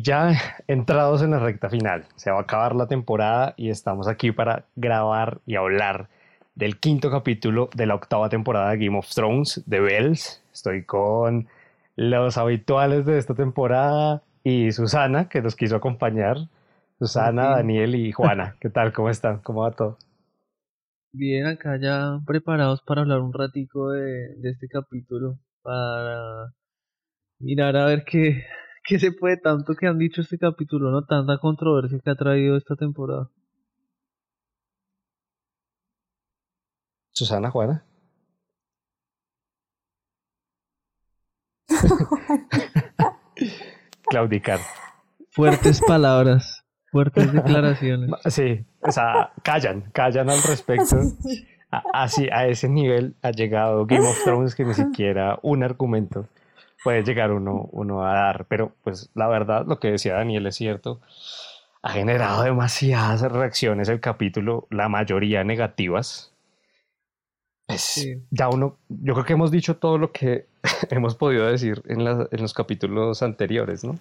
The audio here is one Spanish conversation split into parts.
Y ya entrados en la recta final, se va a acabar la temporada y estamos aquí para grabar y hablar del quinto capítulo de la octava temporada de Game of Thrones de Bells. Estoy con los habituales de esta temporada y Susana, que nos quiso acompañar. Susana, Daniel y Juana, ¿qué tal? ¿Cómo están? ¿Cómo va todo? Bien, acá ya preparados para hablar un ratico de, de este capítulo, para mirar a ver qué, qué se puede tanto que han dicho este capítulo, ¿no? Tanta controversia que ha traído esta temporada. Susana, Juana. Claudicar. Fuertes palabras, fuertes declaraciones. Sí, o sea, callan, callan al respecto. Así, a ese nivel ha llegado Game of Thrones que ni siquiera un argumento puede llegar uno, uno a dar. Pero pues la verdad, lo que decía Daniel es cierto. Ha generado demasiadas reacciones el capítulo, la mayoría negativas. Pues ya uno, yo creo que hemos dicho todo lo que hemos podido decir en, en los capítulos anteriores, ¿no?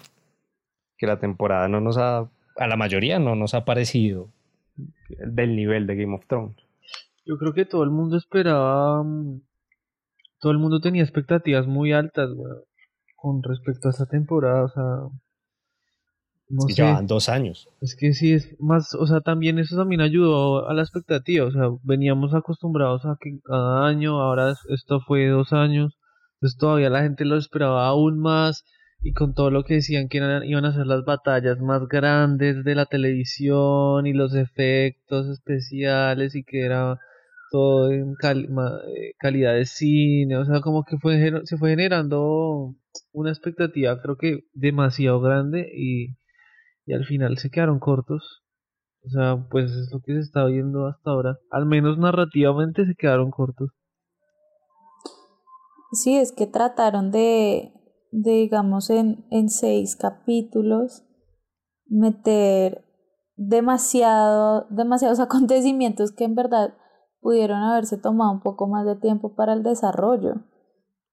Que la temporada no nos ha, a la mayoría no nos ha parecido del nivel de Game of Thrones. Yo creo que todo el mundo esperaba, mm, todo el mundo tenía expectativas muy altas, güey con respecto a esta temporada, o sea, no sé. Llevan dos años. Es que sí, es más, o sea, también eso también ayudó a la expectativa, o sea, veníamos acostumbrados a que cada año, ahora esto fue dos años, entonces todavía la gente lo esperaba aún más y con todo lo que decían que iban a ser las batallas más grandes de la televisión y los efectos especiales y que era todo en eh, calidad de cine, o sea, como que fue, se fue generando una expectativa creo que demasiado grande y, y al final se quedaron cortos. O sea, pues es lo que se está viendo hasta ahora. Al menos narrativamente se quedaron cortos. Sí, es que trataron de, de digamos, en, en seis capítulos meter demasiado, demasiados acontecimientos que en verdad pudieron haberse tomado un poco más de tiempo para el desarrollo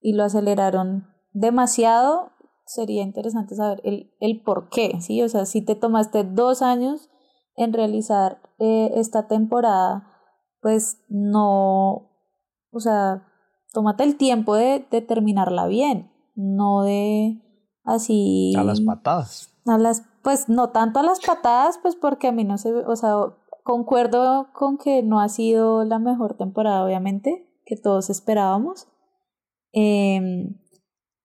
y lo aceleraron demasiado, sería interesante saber el, el por qué, ¿sí? O sea, si te tomaste dos años en realizar eh, esta temporada, pues no, o sea, tómate el tiempo de, de, terminarla bien, no de así... A las patadas. A las, pues no tanto a las patadas, pues porque a mí no se, o sea, concuerdo con que no ha sido la mejor temporada, obviamente, que todos esperábamos. Eh,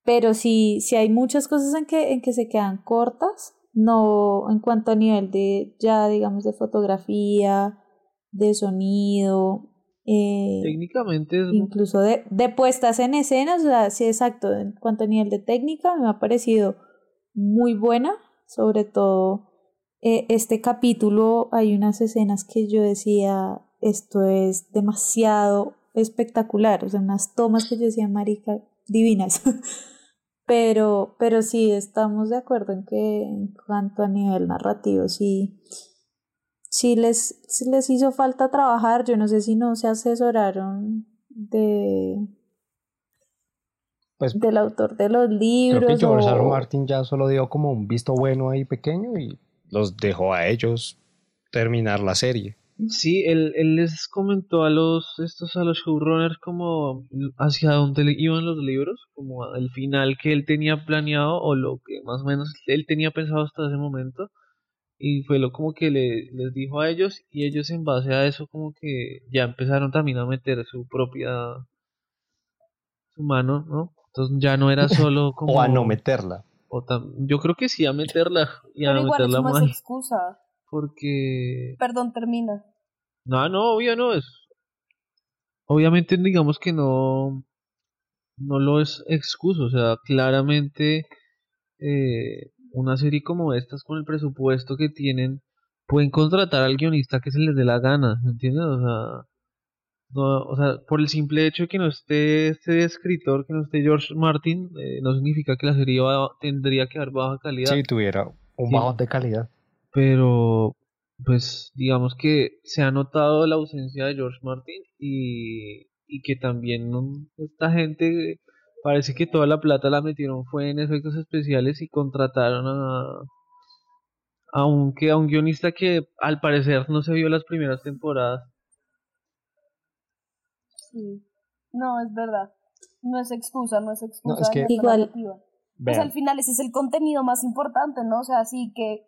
pero sí, sí hay muchas cosas en que, en que se quedan cortas, no en cuanto a nivel de ya digamos de fotografía, de sonido, eh, técnicamente incluso de, de puestas en escena, o sea, sí exacto, en cuanto a nivel de técnica me ha parecido muy buena, sobre todo eh, este capítulo hay unas escenas que yo decía esto es demasiado espectacular, o sea, unas tomas que yo decía, marica, divinas. Pero, pero sí estamos de acuerdo en que en cuanto a nivel narrativo, sí, sí les, les hizo falta trabajar. Yo no sé si no se asesoraron de pues, del autor de los libros. Creo que George R. Martin ya solo dio como un visto bueno ahí pequeño y los dejó a ellos terminar la serie. Sí, él, él les comentó a los estos a los showrunners como hacia dónde iban los libros, como el final que él tenía planeado o lo que más o menos él tenía pensado hasta ese momento y fue lo como que le, les dijo a ellos y ellos en base a eso como que ya empezaron también a meter su propia su mano, ¿no? Entonces ya no era solo como o a no meterla. O yo creo que sí a meterla y a meterla más. excusa. Porque Perdón, termina. No, no, obvio no es. Obviamente digamos que no, no lo es excuso, o sea, claramente eh, una serie como estas con el presupuesto que tienen pueden contratar al guionista que se les dé la gana, ¿me entiendes? O sea, no, o sea, por el simple hecho de que no esté este escritor, que no esté George Martin, eh, no significa que la serie tendría que haber baja calidad. Sí, tuviera un bajo de calidad. Pero, pues digamos que se ha notado la ausencia de George Martin y, y que también esta gente parece que toda la plata la metieron fue en efectos especiales y contrataron a, aunque a un guionista que al parecer no se vio las primeras temporadas. Sí, no, es verdad. No es excusa, no es excusa. que- Igual- Pues al final ese es el contenido más importante, ¿no? O sea, sí que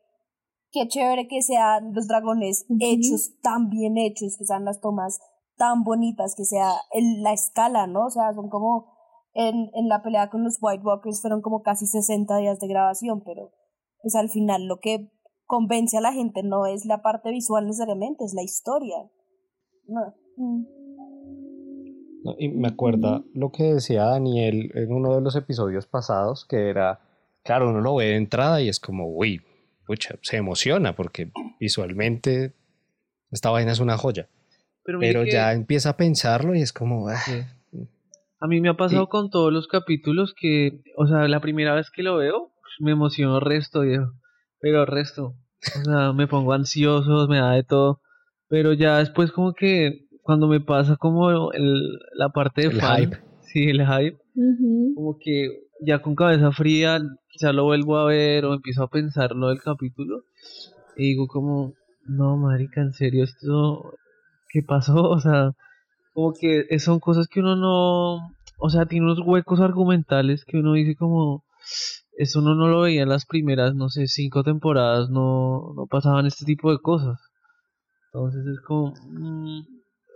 qué chévere que sean los dragones hechos, tan bien hechos, que sean las tomas tan bonitas, que sea el- la escala, ¿no? O sea, son como en, en la pelea con los White Walkers fueron como casi 60 días de grabación, pero pues al final lo que convence a la gente no es la parte visual necesariamente, es la historia. No. Mm. No, Y me acuerda lo que decía Daniel en uno de los episodios pasados, que era, claro, uno lo ve de entrada y es como, uy, pucha, se emociona porque visualmente esta vaina es una joya. Pero, Pero que- ya empieza a pensarlo y es como, ah, Sí. A mí me ha pasado Y- con todos los capítulos que, o sea, la primera vez que lo veo, me emociono resto, viejo. Pero resto. O sea, me pongo ansioso, me da de todo. Pero ya después como que cuando me pasa como el, la parte de El fan, hype. sí, el hype, Ujú. como que ya con cabeza fría, quizá lo vuelvo a ver o empiezo a pensar lo del capítulo y digo como, no, marica, en serio, esto, ¿qué pasó? O sea, como que son cosas que uno no, o sea, tiene unos huecos argumentales que uno dice como, eso uno no lo veía en las primeras, no sé, cinco temporadas, no, no pasaban este tipo de cosas. Entonces es como, mm,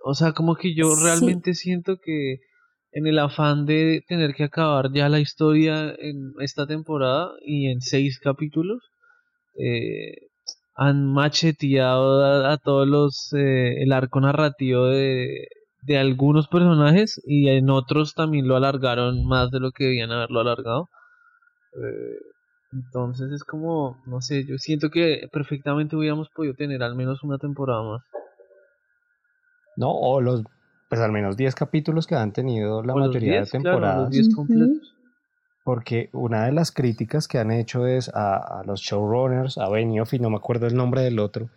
o sea, como que yo Sí. realmente siento que en el afán de tener que acabar ya la historia en esta temporada y en seis capítulos, eh, han macheteado a, a todos los eh, el arco narrativo de, de algunos personajes y en otros también lo alargaron más de lo que debían haberlo alargado. Eh, entonces es como, no sé, yo siento que perfectamente hubiéramos podido tener al menos una temporada más. ¿no? O los, pues al menos 10 capítulos que han tenido la O los mayoría 10, de claro, temporadas. los 10 Ujú. completos. Porque una de las críticas que han hecho es a, a los showrunners, a Benioff y no me acuerdo el nombre del otro,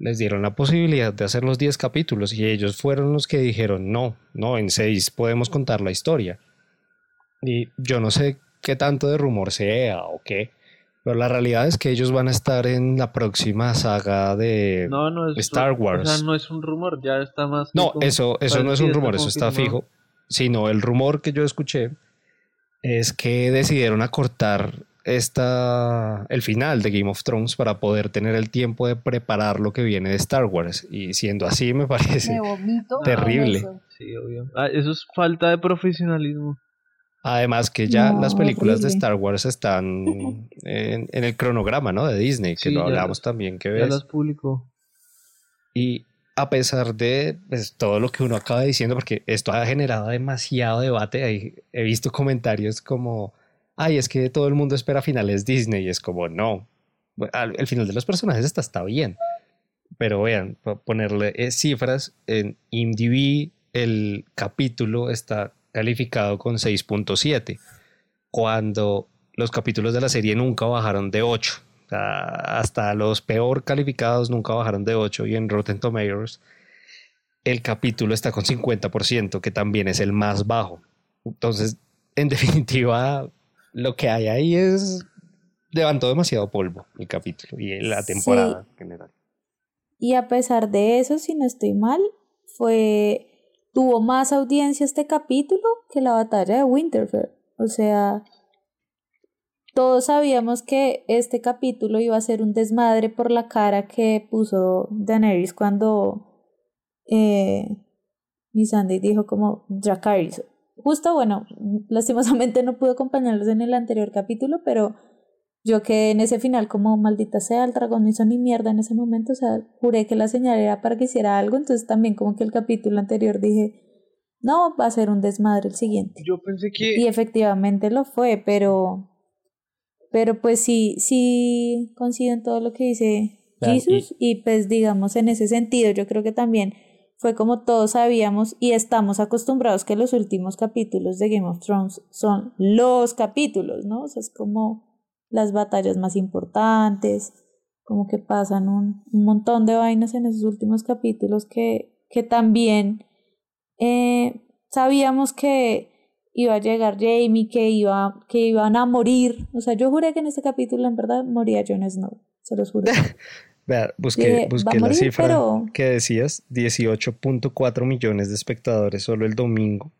les dieron la posibilidad de hacer los 10 capítulos y ellos fueron los que dijeron no, no, en 6 podemos contar la historia. Y yo no sé qué tanto de rumor sea o qué, pero la realidad es que ellos van a estar en la próxima saga de... No, no es Star O Wars. sea, no es un rumor, ya está más. No, eso, eso no es un está rumor, eso está fijo. Sino el rumor que yo escuché es que decidieron acortar esta, el final de Game of Thrones para poder tener el tiempo de preparar lo que viene de Star Wars. Y siendo así, me parece. Me Terrible. eso. Sí, obvio. Ah, eso es falta de profesionalismo. Además que ya No, las películas de. Star Wars están en, en el cronograma, ¿no? De Disney, que Sí, lo ya hablamos también, que Ya ves. las publicó. Y a pesar de pues, todo lo que uno acaba diciendo, porque esto ha generado demasiado debate, he visto comentarios como, ay, es que todo el mundo espera finales Disney, y es como, no, el final de los personajes está, está bien, pero vean, po- ponerle eh, cifras, en IMDb el capítulo está calificado con 6.7, cuando los capítulos de la serie nunca bajaron de 8. O sea, hasta los peor calificados nunca bajaron de 8 y en Rotten Tomatoes el capítulo está con 50%, que también es el más bajo. Entonces, en definitiva, lo que hay ahí es levantó demasiado polvo el capítulo y la Sí. temporada en general. Y a pesar de eso, si no estoy mal, fue tuvo más audiencia este capítulo que la batalla de Winterfell. O sea, todos sabíamos que este capítulo iba a ser un desmadre por la cara que puso Daenerys cuando eh, Missandei dijo como Dracarys. Justo, bueno, lastimosamente no pude acompañarlos en el anterior capítulo, pero yo quedé en ese final como maldita sea, el dragón no hizo ni mierda en ese momento, o sea, juré que la señal era para que hiciera algo, entonces también como que el capítulo anterior dije, no, va a ser un desmadre el siguiente. Yo pensé que. Y efectivamente lo fue, pero pero pues sí, sí coincido en todo lo que dice Jesus y pues digamos en ese sentido yo creo que también fue como todos sabíamos y estamos acostumbrados que los últimos capítulos de Game of Thrones son los capítulos, ¿no? O sea, es como las batallas más importantes, como que pasan un, un montón de vainas en esos últimos capítulos que, que también eh, sabíamos que iba a llegar Jamie, que, iba, que iban a morir. O sea, yo juré que en este capítulo en verdad moría Jon Snow. se los juro. Vea, busqué, Dije, la cifra pero- que decías, 18.4 millones de espectadores solo el domingo.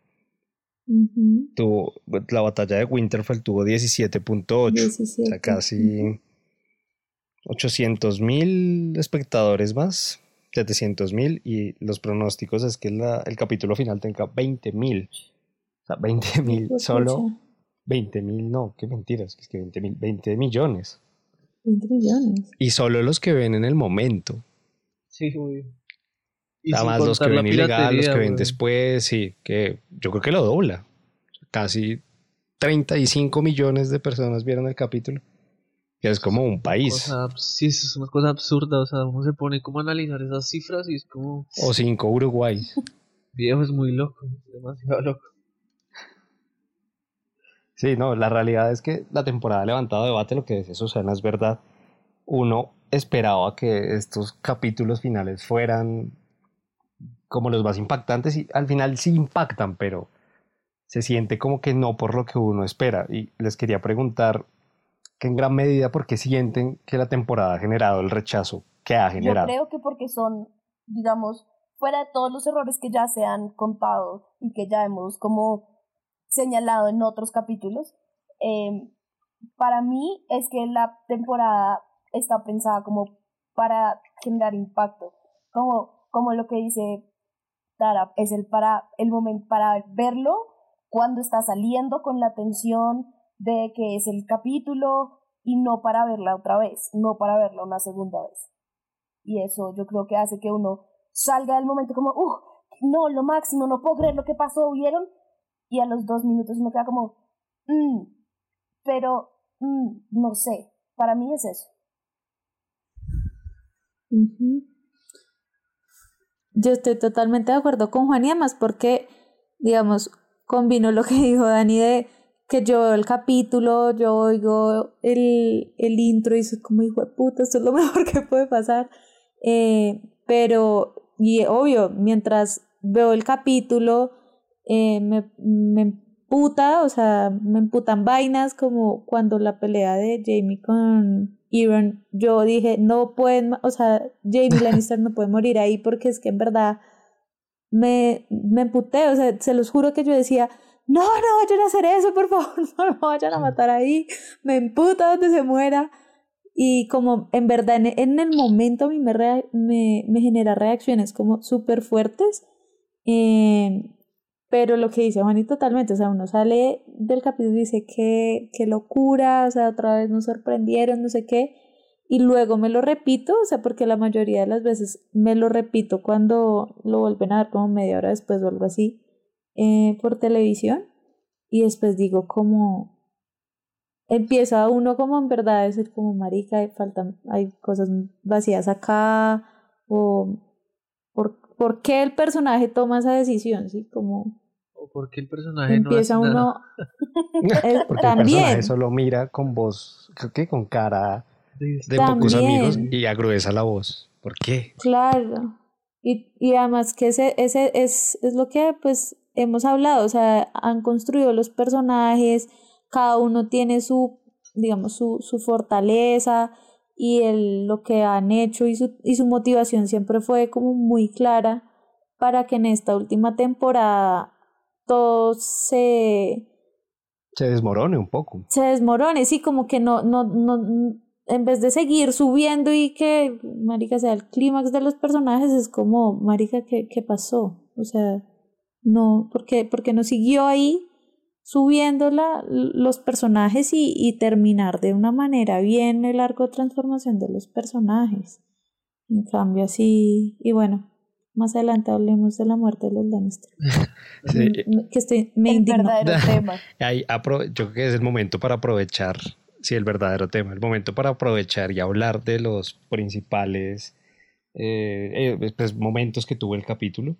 Ujú, Tuvo, la batalla de Winterfell tuvo 17.8, o 17. sea, casi 800 mil espectadores más, 700 mil, y los pronósticos es que la- el capítulo final tenga 20 mil. O sea, 20 mil, Pues, solo pucha, 20 mil, no, qué mentiras, es que 20 mil, 20 millones. 20 millones. Y solo los que ven en el momento. Sí, güey. Nada más los que ven ilegal, los que ven después, sí, que yo creo que lo dobla. Casi 35 millones de personas vieron el capítulo. Que es como un país. Sí, es una cosa absurda, o sea, uno se pone como a analizar esas cifras y es como, O 5 Uruguay. viejo, es muy loco, es demasiado loco. Sí, no, la realidad es que la temporada ha levantado debate, lo que decía Susana es verdad. Uno esperaba que estos capítulos finales fueran como los más impactantes y al final sí impactan, pero se siente como que no por lo que uno espera. Y les quería preguntar que en gran medida por qué sienten que la temporada ha generado el rechazo que ha Yo generado. creo que porque son, digamos, fuera de todos los errores que ya se han contado y que ya hemos como señalado en otros capítulos, eh, para mí es que la temporada está pensada como para generar impacto, como, como lo que dice Es el para el momento para verlo cuando está saliendo con la tensión de que es el capítulo y no para verla otra vez, no para verla una segunda vez. Y eso yo creo que hace que uno salga del momento como, uh, no, lo máximo, no puedo creer lo que pasó, ¿vieron? Y a los dos minutos uno queda como, "Mm, pero, mm, no sé, para mí es eso. Yo estoy totalmente de acuerdo con Juan y además porque, digamos, combino lo que dijo Dani de que yo veo el capítulo, yo oigo el, el intro y soy como hijo de puta, esto es lo mejor que puede pasar. Eh, pero, y obvio, mientras veo el capítulo, eh, me, me emputa, o sea, me emputan vainas como cuando la pelea de Jamie con Euron, yo dije, no pueden, o sea, Jamie Lannister no puede morir ahí porque es que en verdad me, me emputé, o sea, se los juro que yo decía, no, no vayan a hacer eso, por favor, no lo vayan a matar ahí, me emputa donde se muera. Y como en verdad en, en el momento a mí me, me, me genera reacciones como súper fuertes. eh, pero lo que dice Juani totalmente, o sea, uno sale del capítulo y dice que, qué locura, o sea, otra vez nos sorprendieron, no sé qué, y luego me lo repito, o sea, porque la mayoría de las veces me lo repito cuando lo vuelven a dar como media hora después o algo así eh, por televisión, y después digo como, empieza uno como en verdad a decir como marica, hay, faltan, hay cosas vacías acá, o por, por qué el personaje toma esa decisión, ¿sí? Como O porque el personaje empieza no hace uno nada. Porque el también, personaje solo mira con voz, creo que con cara de pocos amigos y agruesa la voz. ¿Por qué? claro, y, y además que ese, ese es, es lo que pues hemos hablado, o sea, han construido los personajes, cada uno tiene su, digamos, su, su fortaleza y el, lo que han hecho y su, y su motivación siempre fue como muy clara para que en esta última temporada todo se, Se desmorone un poco. se desmorone, sí, como que no, no, no, en vez de seguir subiendo y que, marica, sea el clímax de los personajes, es como, marica, ¿qué, qué pasó? O sea, no, porque, porque no siguió ahí subiendo la, los personajes y, y terminar de una manera bien el arco de transformación de los personajes. En cambio, así, y bueno, más adelante hablemos de la muerte de los Lannister. Sí, Mm, Que estoy, me el indignó. verdadero tema. ahí yo creo que es el momento para aprovechar, sí, el verdadero tema, el momento para aprovechar y hablar de los principales eh, eh, pues, momentos que tuvo el capítulo.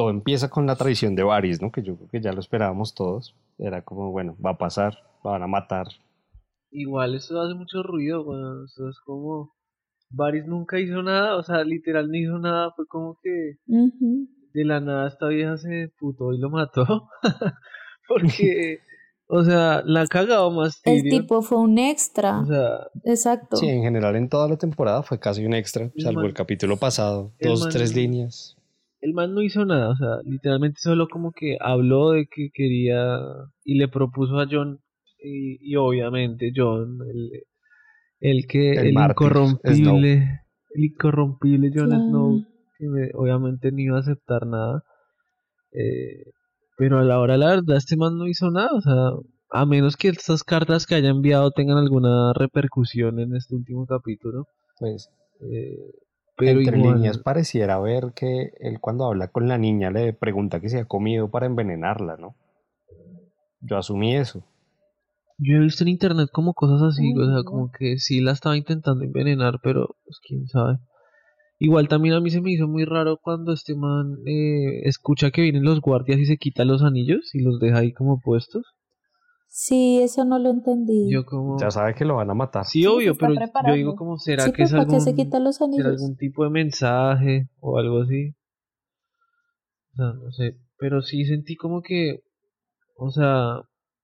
Todo empieza con la traición de Varys, ¿no? Que yo creo que ya lo esperábamos todos. Era como, bueno, va a pasar, lo van a matar. Igual eso hace mucho ruido. Eso es como. Varys nunca hizo nada, o sea, literal no hizo nada. Fue como que de la nada esta vieja se putó y lo mató. Porque, O sea, la ha cagado más El Tyrion. tipo fue un extra. O sea, Exacto. Sí, en general en toda la temporada fue casi un extra, El salvo man- el capítulo pasado, el dos, man- tres líneas. El man no hizo nada, o sea, literalmente solo como que habló de que quería y le propuso a John y, y obviamente John, el, el que El incorrompible, el incorrompible Claro. Snow, que me- obviamente no iba a aceptar nada, eh, pero a la hora de la verdad este man no hizo nada, o sea, a menos que estas cartas que haya enviado tengan alguna repercusión en este último capítulo, Pues eh, pero entre igual, líneas pareciera ver que él cuando habla con la niña le pregunta que se ha comido para envenenarla, ¿no? Yo asumí eso. Yo he visto en internet como cosas así, o sea, como que sí la estaba intentando envenenar, pero pues quién sabe. Igual también a mí se me hizo muy raro cuando este man eh, escucha que vienen los guardias y se quita los anillos y los deja ahí como puestos. Sí, eso no lo entendí. Yo como... Ya sabe que lo van a matar. Sí, Sí, obvio, pero yo digo como, ¿será sí, que es pero ¿para qué algún, se quitan los será anillos? algún tipo de mensaje o algo así? O sea, no sé, pero sí sentí como que, o sea,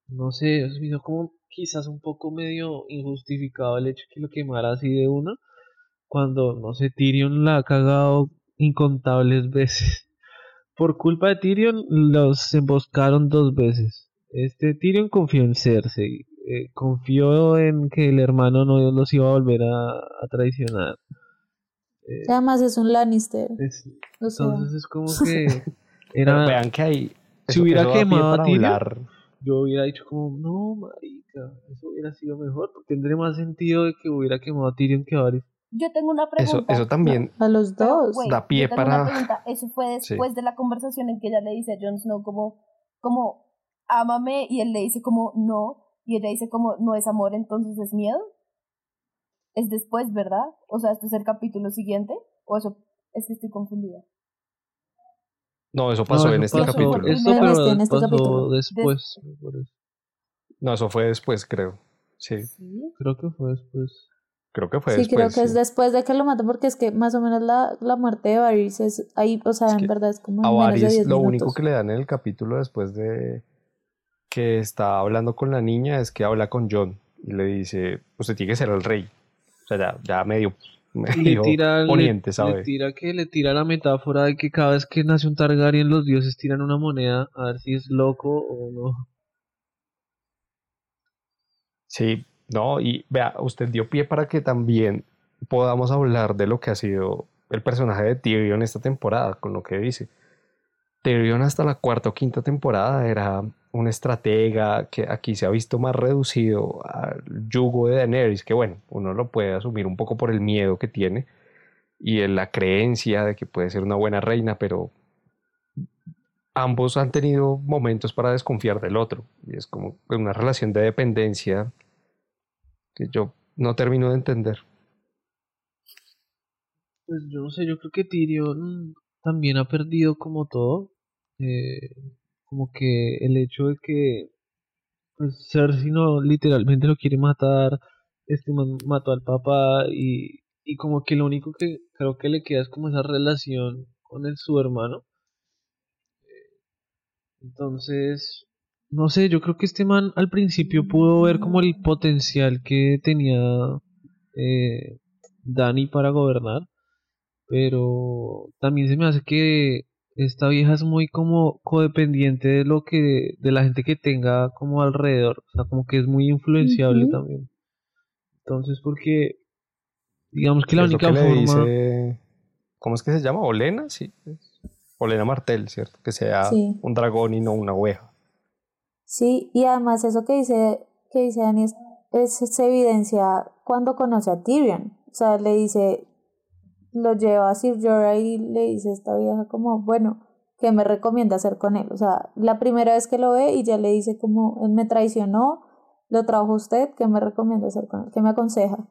no sé, se me hizo como quizás un poco medio injustificado el hecho que lo quemara así de una, cuando, no sé, Tyrion la ha cagado incontables veces. Por culpa de Tyrion los emboscaron dos veces. Este Tyrion confió en Cersei, eh, confió en que el hermano no los iba a volver a, a traicionar. Eh, Además es un Lannister. es- O sea, entonces es como que Pero era vean que hay. Si hubiera quemado a Tyrion, hablar. yo hubiera dicho como, no, marica, eso hubiera sido mejor, porque tendría más sentido de que hubiera quemado a Tyrion que a Varys. Yo tengo una pregunta. eso también. a los Pero, dos. güey, da pie para-. Eso fue Sí. después de la conversación en que ella le dice a Jon Snow como, como, ámame, y él le dice como, no, y ella dice como, no es amor, entonces es miedo. Es después, ¿verdad? O sea, ¿esto es el capítulo siguiente? ¿O eso es que estoy confundida? No, eso pasó No, en eso este pasó- capítulo. Esto, En pero este- en este pasó capítulo. después. eso. No, eso fue después, creo. Sí, Sí. Creo que fue después. creo que fue sí, después. creo que es sí. después de que lo mató, porque es que más o menos la, la muerte de Varys es ahí, o sea, Es en que verdad es como A en Varys 10 lo minutos. único que le dan en el capítulo después de que está hablando con la niña es que habla con John y le dice, usted tiene que ser el rey. O sea, ya, ya medio, le tira, le- poniente, le, ¿sabe? tira que le tira la metáfora de que cada vez que nace un Targaryen los dioses tiran una moneda a ver si es loco o no. Sí, no, y vea, usted dio pie para que también podamos hablar de lo que ha sido el personaje de Tyrion esta temporada, con lo que dice. Tyrion hasta la cuarta o quinta temporada era un estratega que aquí se ha visto más reducido al yugo de Daenerys, que bueno, uno lo puede asumir un poco por el miedo que tiene y en la creencia de que puede ser una buena reina, pero ambos han tenido momentos para desconfiar del otro y es como una relación de dependencia que yo no termino de entender. Pues yo no sé, yo creo que Tyrion también ha perdido como todo. Eh, como que el hecho de que pues Cersei no literalmente lo quiere matar, este man mató al papá y, y como que lo único que creo que le queda es como esa relación con el, su hermano. Entonces, no sé, yo creo que este man al principio pudo ver como el potencial que tenía eh, Dani para gobernar, pero también se me hace que esta vieja es muy como codependiente de lo que, de la gente que tenga como alrededor, o sea, como que es muy influenciable también. Entonces, porque digamos que la Es única que le forma... dice- ¿Cómo es que se llama? ¿Olena? Sí. Olena Martel, ¿cierto? Que sea Sí. un dragón y no una oveja. Sí, y además eso que dice, que dice Dani es, es- se evidencia cuando conoce a Tyrion. O sea, le dice, lo lleva a Sir Jorah y le dice a esta vieja como, bueno, ¿qué me recomienda hacer con él? O sea, la primera vez que lo ve y ya le dice como, él me traicionó, lo trajo usted, ¿qué me recomienda hacer con él? ¿Qué me aconseja?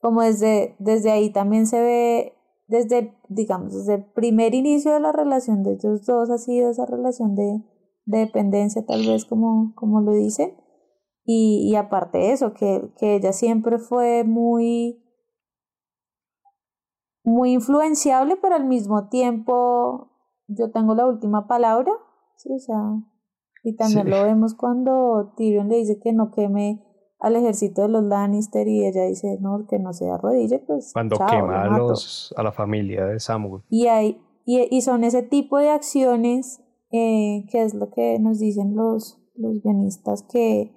Como desde, desde ahí también se ve, desde, digamos, desde el primer inicio de la relación de ellos dos ha sido esa relación de, de dependencia tal vez como, como lo dicen. Y, y aparte de eso, que, que ella siempre fue muy, muy influenciable, pero al mismo tiempo yo tengo la última palabra. Sí, o sea, Y también Sí. lo vemos cuando Tyrion le dice que no queme al ejército de los Lannister y ella dice, no, que no se arrodille, pues Cuando chao, quema a, mato". los, a la familia de Samuel. Y, hay, y, y son ese tipo de acciones eh, que es lo que nos dicen los, los guionistas, que,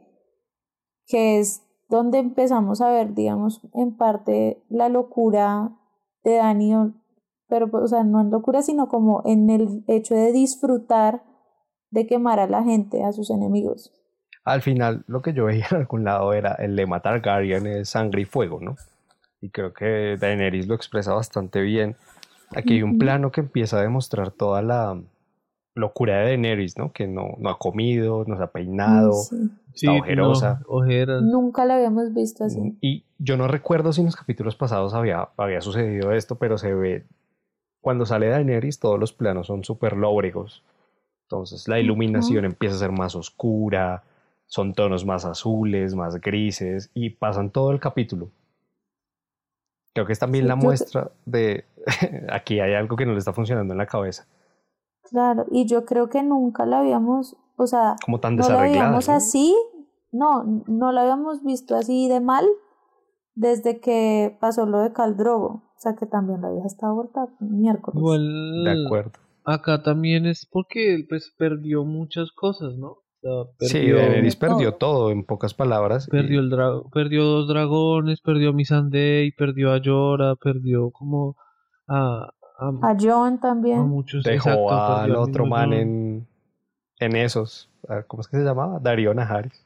que es donde empezamos a ver, digamos, en parte la locura de Dani, o- pero pues, o sea, no en locura, sino como en el hecho de disfrutar de quemar a la gente, a sus enemigos. Al final, lo que yo veía en algún lado era el lema Targaryen es sangre y fuego, ¿no? Y creo que Daenerys lo expresa bastante bien. Aquí hay un plano que empieza a demostrar toda la locura de Daenerys, ¿no? Que no, no ha comido, no se ha peinado. Sí. Sí, ojerosa. no, ojeras. Nunca la habíamos visto así. Y yo no recuerdo si en los capítulos pasados había, había sucedido esto, pero se ve cuando sale Daenerys todos los planos son súper lóbregos. Entonces la iluminación empieza a ser más oscura, son tonos más azules, más grises y pasan todo el capítulo. Creo que es también Sí, la muestra de aquí hay algo que no le está funcionando en la cabeza, Claro, y yo creo que nunca la habíamos, o sea, como tan no la habíamos ¿no? así, no, no la habíamos visto así de mal desde que pasó lo de Caldrogo. O sea, que también la vieja estaba vuelta miércoles. Igual De acuerdo. acá también es porque pues perdió muchas cosas, ¿no? O sea, Sí, perdió, Daenerys perdió todo en pocas palabras. y- perdió el dra- perdió dos dragones, perdió a Missandei, perdió a Llora, perdió como a, a, A John a también. muchos dejó exacto, al otro man en, en esos. a ver, ¿Cómo es que se llamaba? Darío Najaris.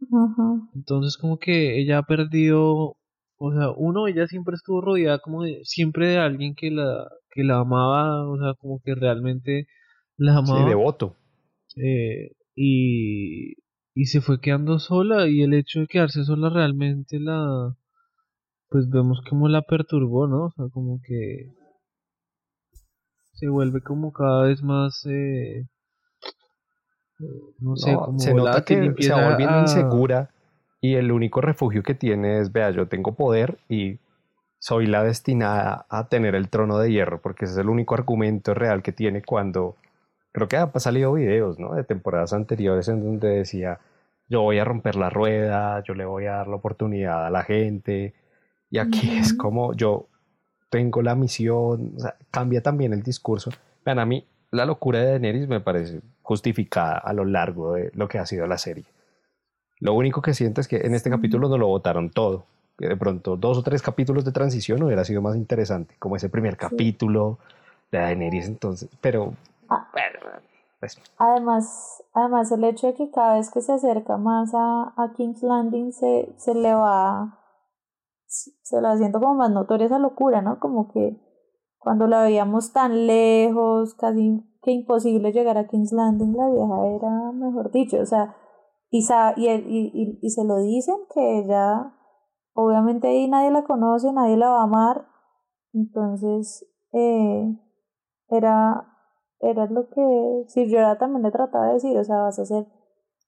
Ajá. Entonces como que ella ha perdido, o sea, uno, ella siempre estuvo rodeada como de, siempre de alguien que la, que la amaba, o sea, como que realmente la Sí, amaba. devoto. eh, y, y se fue quedando sola y el hecho de quedarse sola realmente la, pues vemos como la perturbó, ¿no? O sea, como que se vuelve como cada vez más, eh, no sé, No, como se nota y que se empieza va volviendo a- insegura y el único refugio que tiene es, vea, yo tengo poder y soy la destinada a tener el trono de hierro, porque ese es el único argumento real que tiene cuando, creo que ha salido videos, ¿no? De temporadas anteriores en donde decía, yo voy a romper la rueda, yo le voy a dar la oportunidad a la gente, y aquí es como yo tengo la misión, o sea, cambia también el discurso. Vean, a mí la locura de Daenerys me parece justificada a lo largo de lo que ha sido la serie. Lo único que siento es que en este capítulo no lo votaron todo. Que de pronto dos o tres capítulos de transición hubiera sido más interesante, como ese primer capítulo de Daenerys entonces, pero Ah. bueno, pues, Además, además el hecho de que cada vez que se acerca más a, a King's Landing se, se le va se le va haciendo como más notoria esa locura, ¿no? Como que cuando la veíamos tan lejos, casi que imposible llegar a King's Landing, la vieja era, mejor dicho, o sea, y, sa- y, el- y, y, y se lo dicen que ella, obviamente ahí nadie la conoce, nadie la va a amar, entonces eh, era, era lo que Sir Jorah también le trataba de decir, o sea, vas a ser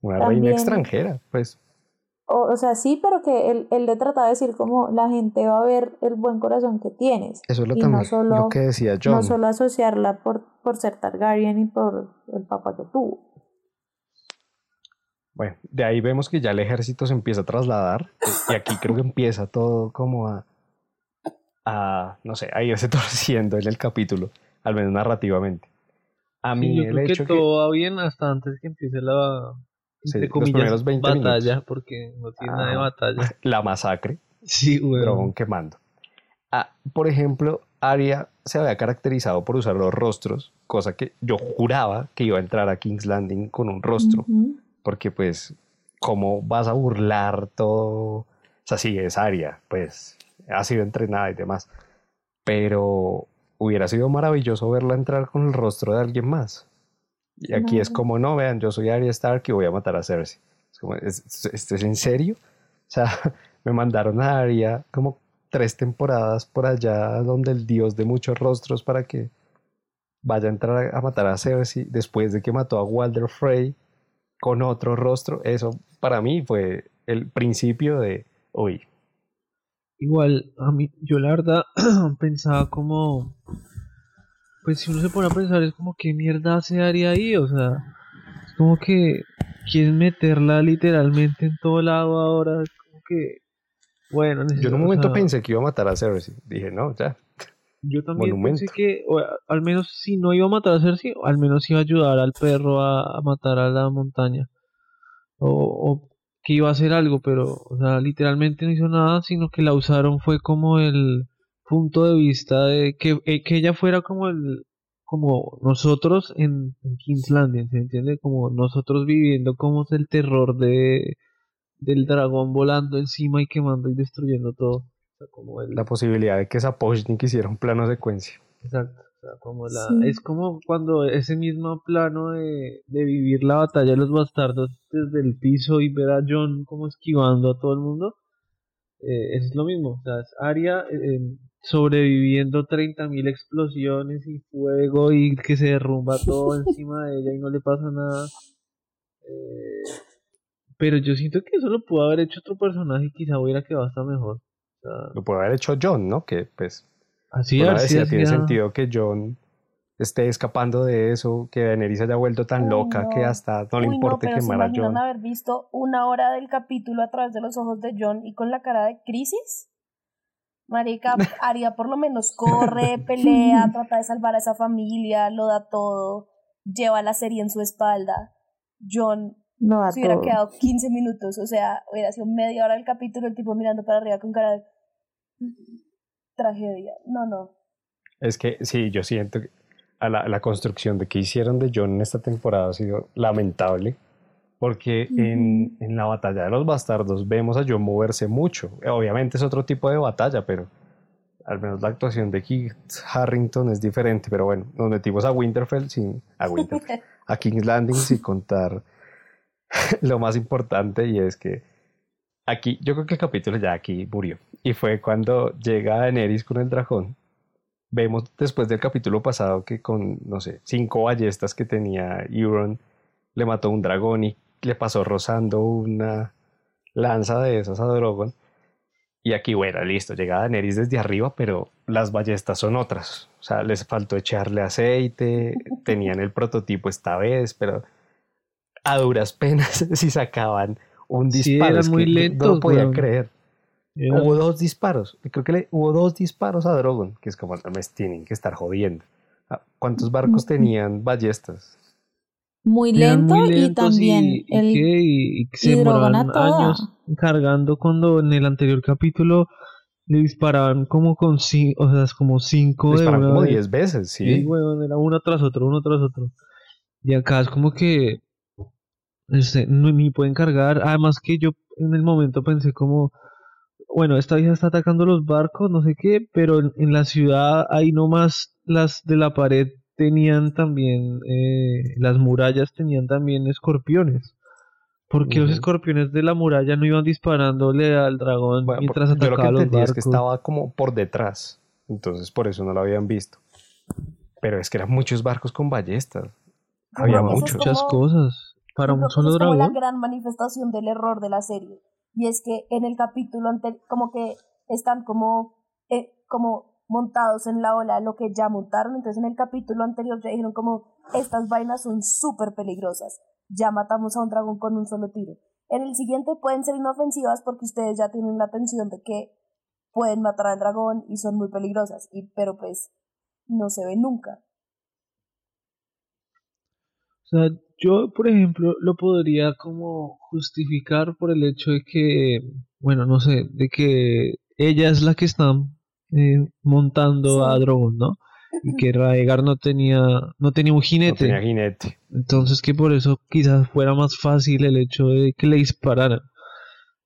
una También- reina extranjera, pues o, o sea, sí, pero que él, él le trataba de decir como la gente va a ver el buen corazón que tienes. eso es lo, y también, no solo, lo que decía John. no solo asociarla por, por ser Targaryen y por el papá que tuvo. Bueno, de ahí vemos que ya el ejército se empieza a trasladar y aquí creo que empieza todo como a, a no sé, a irse torciendo en el capítulo, al menos narrativamente. A Sí, mí yo el creo que hecho que, todo va bien hasta antes que empiece la Sí, entre los comillas, primeros 20 batalla, minutos. porque no tiene nada de Ah. batalla. la masacre, Sí, dragón weón. quemando. Ah, por ejemplo, Arya se había caracterizado por usar los rostros, cosa que yo juraba que iba a entrar a King's Landing con un rostro. Porque pues, ¿cómo vas a burlar todo? O sea, sí, es Aria, pues, ha sido entrenada y demás, pero hubiera sido maravilloso verla entrar con el rostro de alguien más. Y aquí es como, no, vean, yo soy Arya Stark y voy a matar a Cersei. Es como, ¿es- ¿esto es en serio? O sea, me mandaron a Arya como tres temporadas por allá donde el dios de muchos rostros para que vaya a entrar a matar a Cersei después de que mató a Walder Frey con otro rostro. Eso para mí fue el principio de, uy, Igual, a mí, yo la verdad pensaba como, pues si uno se pone a pensar es como qué mierda se haría ahí, o sea, es como que quieren meterla literalmente en todo lado ahora. Como que, bueno, Yo en un momento pensé que iba a matar a Cersei. Dije, no, ya. Yo también pensé que, al menos si no iba a matar a Cersei, al menos iba a ayudar al perro a, matar a la montaña. O, o, que iba a hacer algo, pero, o sea, literalmente no hizo nada, sino que la usaron fue como el punto de vista de que, eh, que ella fuera como el, como nosotros en, Landing, ¿se entiende? Como nosotros viviendo como es el terror de del dragón volando encima y quemando y destruyendo todo. como La posibilidad de que Sapochnik hiciera un plano secuencia. Exacto. como la... Es como cuando ese mismo plano de, de vivir la batalla de los bastardos desde el piso y ver a John como esquivando a todo el mundo. Eh, es lo mismo. O sea, es Arya eh, sobreviviendo 30.000 explosiones y fuego y que se derrumba todo encima de ella y no le pasa nada. Eh, pero yo siento que eso lo pudo haber hecho otro personaje y quizá hubiera quedado hasta mejor. lo pudo haber hecho John, ¿no? Que pues... Así es. tiene sentido que John esté escapando de eso, que Daenerys haya vuelto tan loca que hasta no le importe no, quemar a John. haber visto una hora del capítulo a través de los ojos de John y con la cara de crisis? Marica, Aria por lo menos corre, pelea, trata de salvar a esa familia, lo da todo, lleva la serie en su espalda. John no se hubiera quedado 15 minutos, o sea, hubiera sido media hora del capítulo, el tipo mirando para arriba con cara de tragedia. No, no. Es que sí, yo siento que la, la construcción de que hicieron de John en esta temporada ha sido lamentable porque en, en, la batalla de los bastardos vemos a John moverse mucho. Obviamente es otro tipo de batalla, pero al menos la actuación de Keith Harrington es diferente. Pero bueno, nos metimos a Winterfell sin a Winterfell, a King's Landing sin contar lo más importante y es que aquí, yo creo que el capítulo ya aquí murió. Y fue cuando llega Daenerys con el dragón. Vemos después del capítulo pasado que con, no sé, cinco ballestas que tenía Euron, le mató un dragón y le pasó rozando una lanza de esas a Drogon. Y aquí, bueno, listo, llega Daenerys desde arriba, pero las ballestas son otras. O sea, les faltó echarle aceite, tenían el prototipo esta vez, pero a duras penas si sacaban un disparo. muy lento. No lo podía creer. Hubo dos disparos. Creo que le, hubo dos disparos a Drogon, que es como, me tienen que estar jodiendo. ¿Cuántos barcos tenían ballestas? Muy lento y también y, el y, se demoraron años cargando cuando en el anterior capítulo le disparaban como con cinco, o sea, como cinco de como diez veces, sí. era uno tras otro, uno tras otro. Y acá es como que este, ni pueden cargar. Además que yo en el momento pensé como, bueno, esta vieja está atacando los barcos, no sé qué, pero en, en la ciudad hay nomás las de la pared tenían también, eh, las murallas tenían también escorpiones. porque los escorpiones de la muralla no iban disparándole al dragón mientras atacaba los barcos? Es que estaba como por detrás, entonces por eso no lo habían visto. Pero es que eran muchos barcos con ballestas. Había muchas cosas para un solo dragón. Es la gran manifestación del error de la serie. Y es que en el capítulo anterior, como que están como, eh, como montados en la ola lo que ya montaron. Entonces en el capítulo anterior ya dijeron como estas vainas son súper peligrosas. Ya matamos a un dragón con un solo tiro. En el siguiente pueden ser inofensivas porque ustedes ya tienen la atención de que pueden matar al dragón y son muy peligrosas. Y, pero pues no se ve nunca. O sea, yo, por ejemplo, lo podría como justificar por el hecho de que, bueno, no sé, de que ella es la que está eh, montando a Drogon, ¿no? Y que Raegar no tenía, no tenía un jinete. No tenía jinete. Entonces que por eso quizás fuera más fácil el hecho de que le dispararan.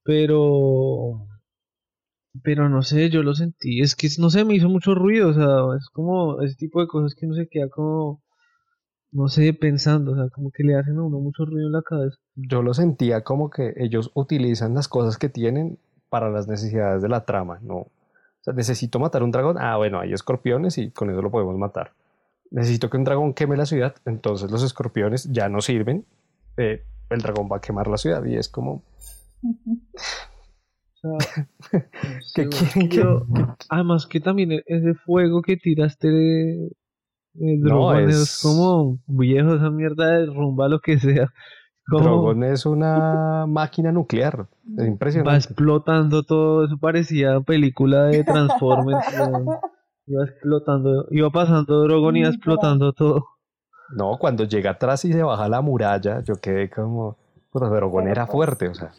Pero... Pero no sé, yo lo sentí. Es que no sé, me hizo mucho ruido. O sea, es como ese tipo de cosas que uno se queda como no sé, pensando, o sea, como que le hacen a uno mucho ruido en la cabeza. Yo lo sentía como que ellos utilizan las cosas que tienen para las necesidades de la trama, ¿no? Sea, necesito matar un dragón. Ah, bueno, hay escorpiones y con eso lo podemos matar. Necesito que un dragón queme la ciudad. Entonces los escorpiones ya no sirven. Eh, el dragón va a quemar la ciudad y es como... ¿Qué quieren que, Además que también e-, ese fuego que tiraste No, Drogon es... es- como viejo, esa mierda de rumba lo que sea. Drogon es una máquina nuclear. Es va impresionante. explotando todo, eso parecía película de Transformers. iba explotando, iba pasando Drogon y iba explotando todo. No, cuando llega atrás y se baja la muralla, yo quedé como. Pero Drogon era fuerte, o sea,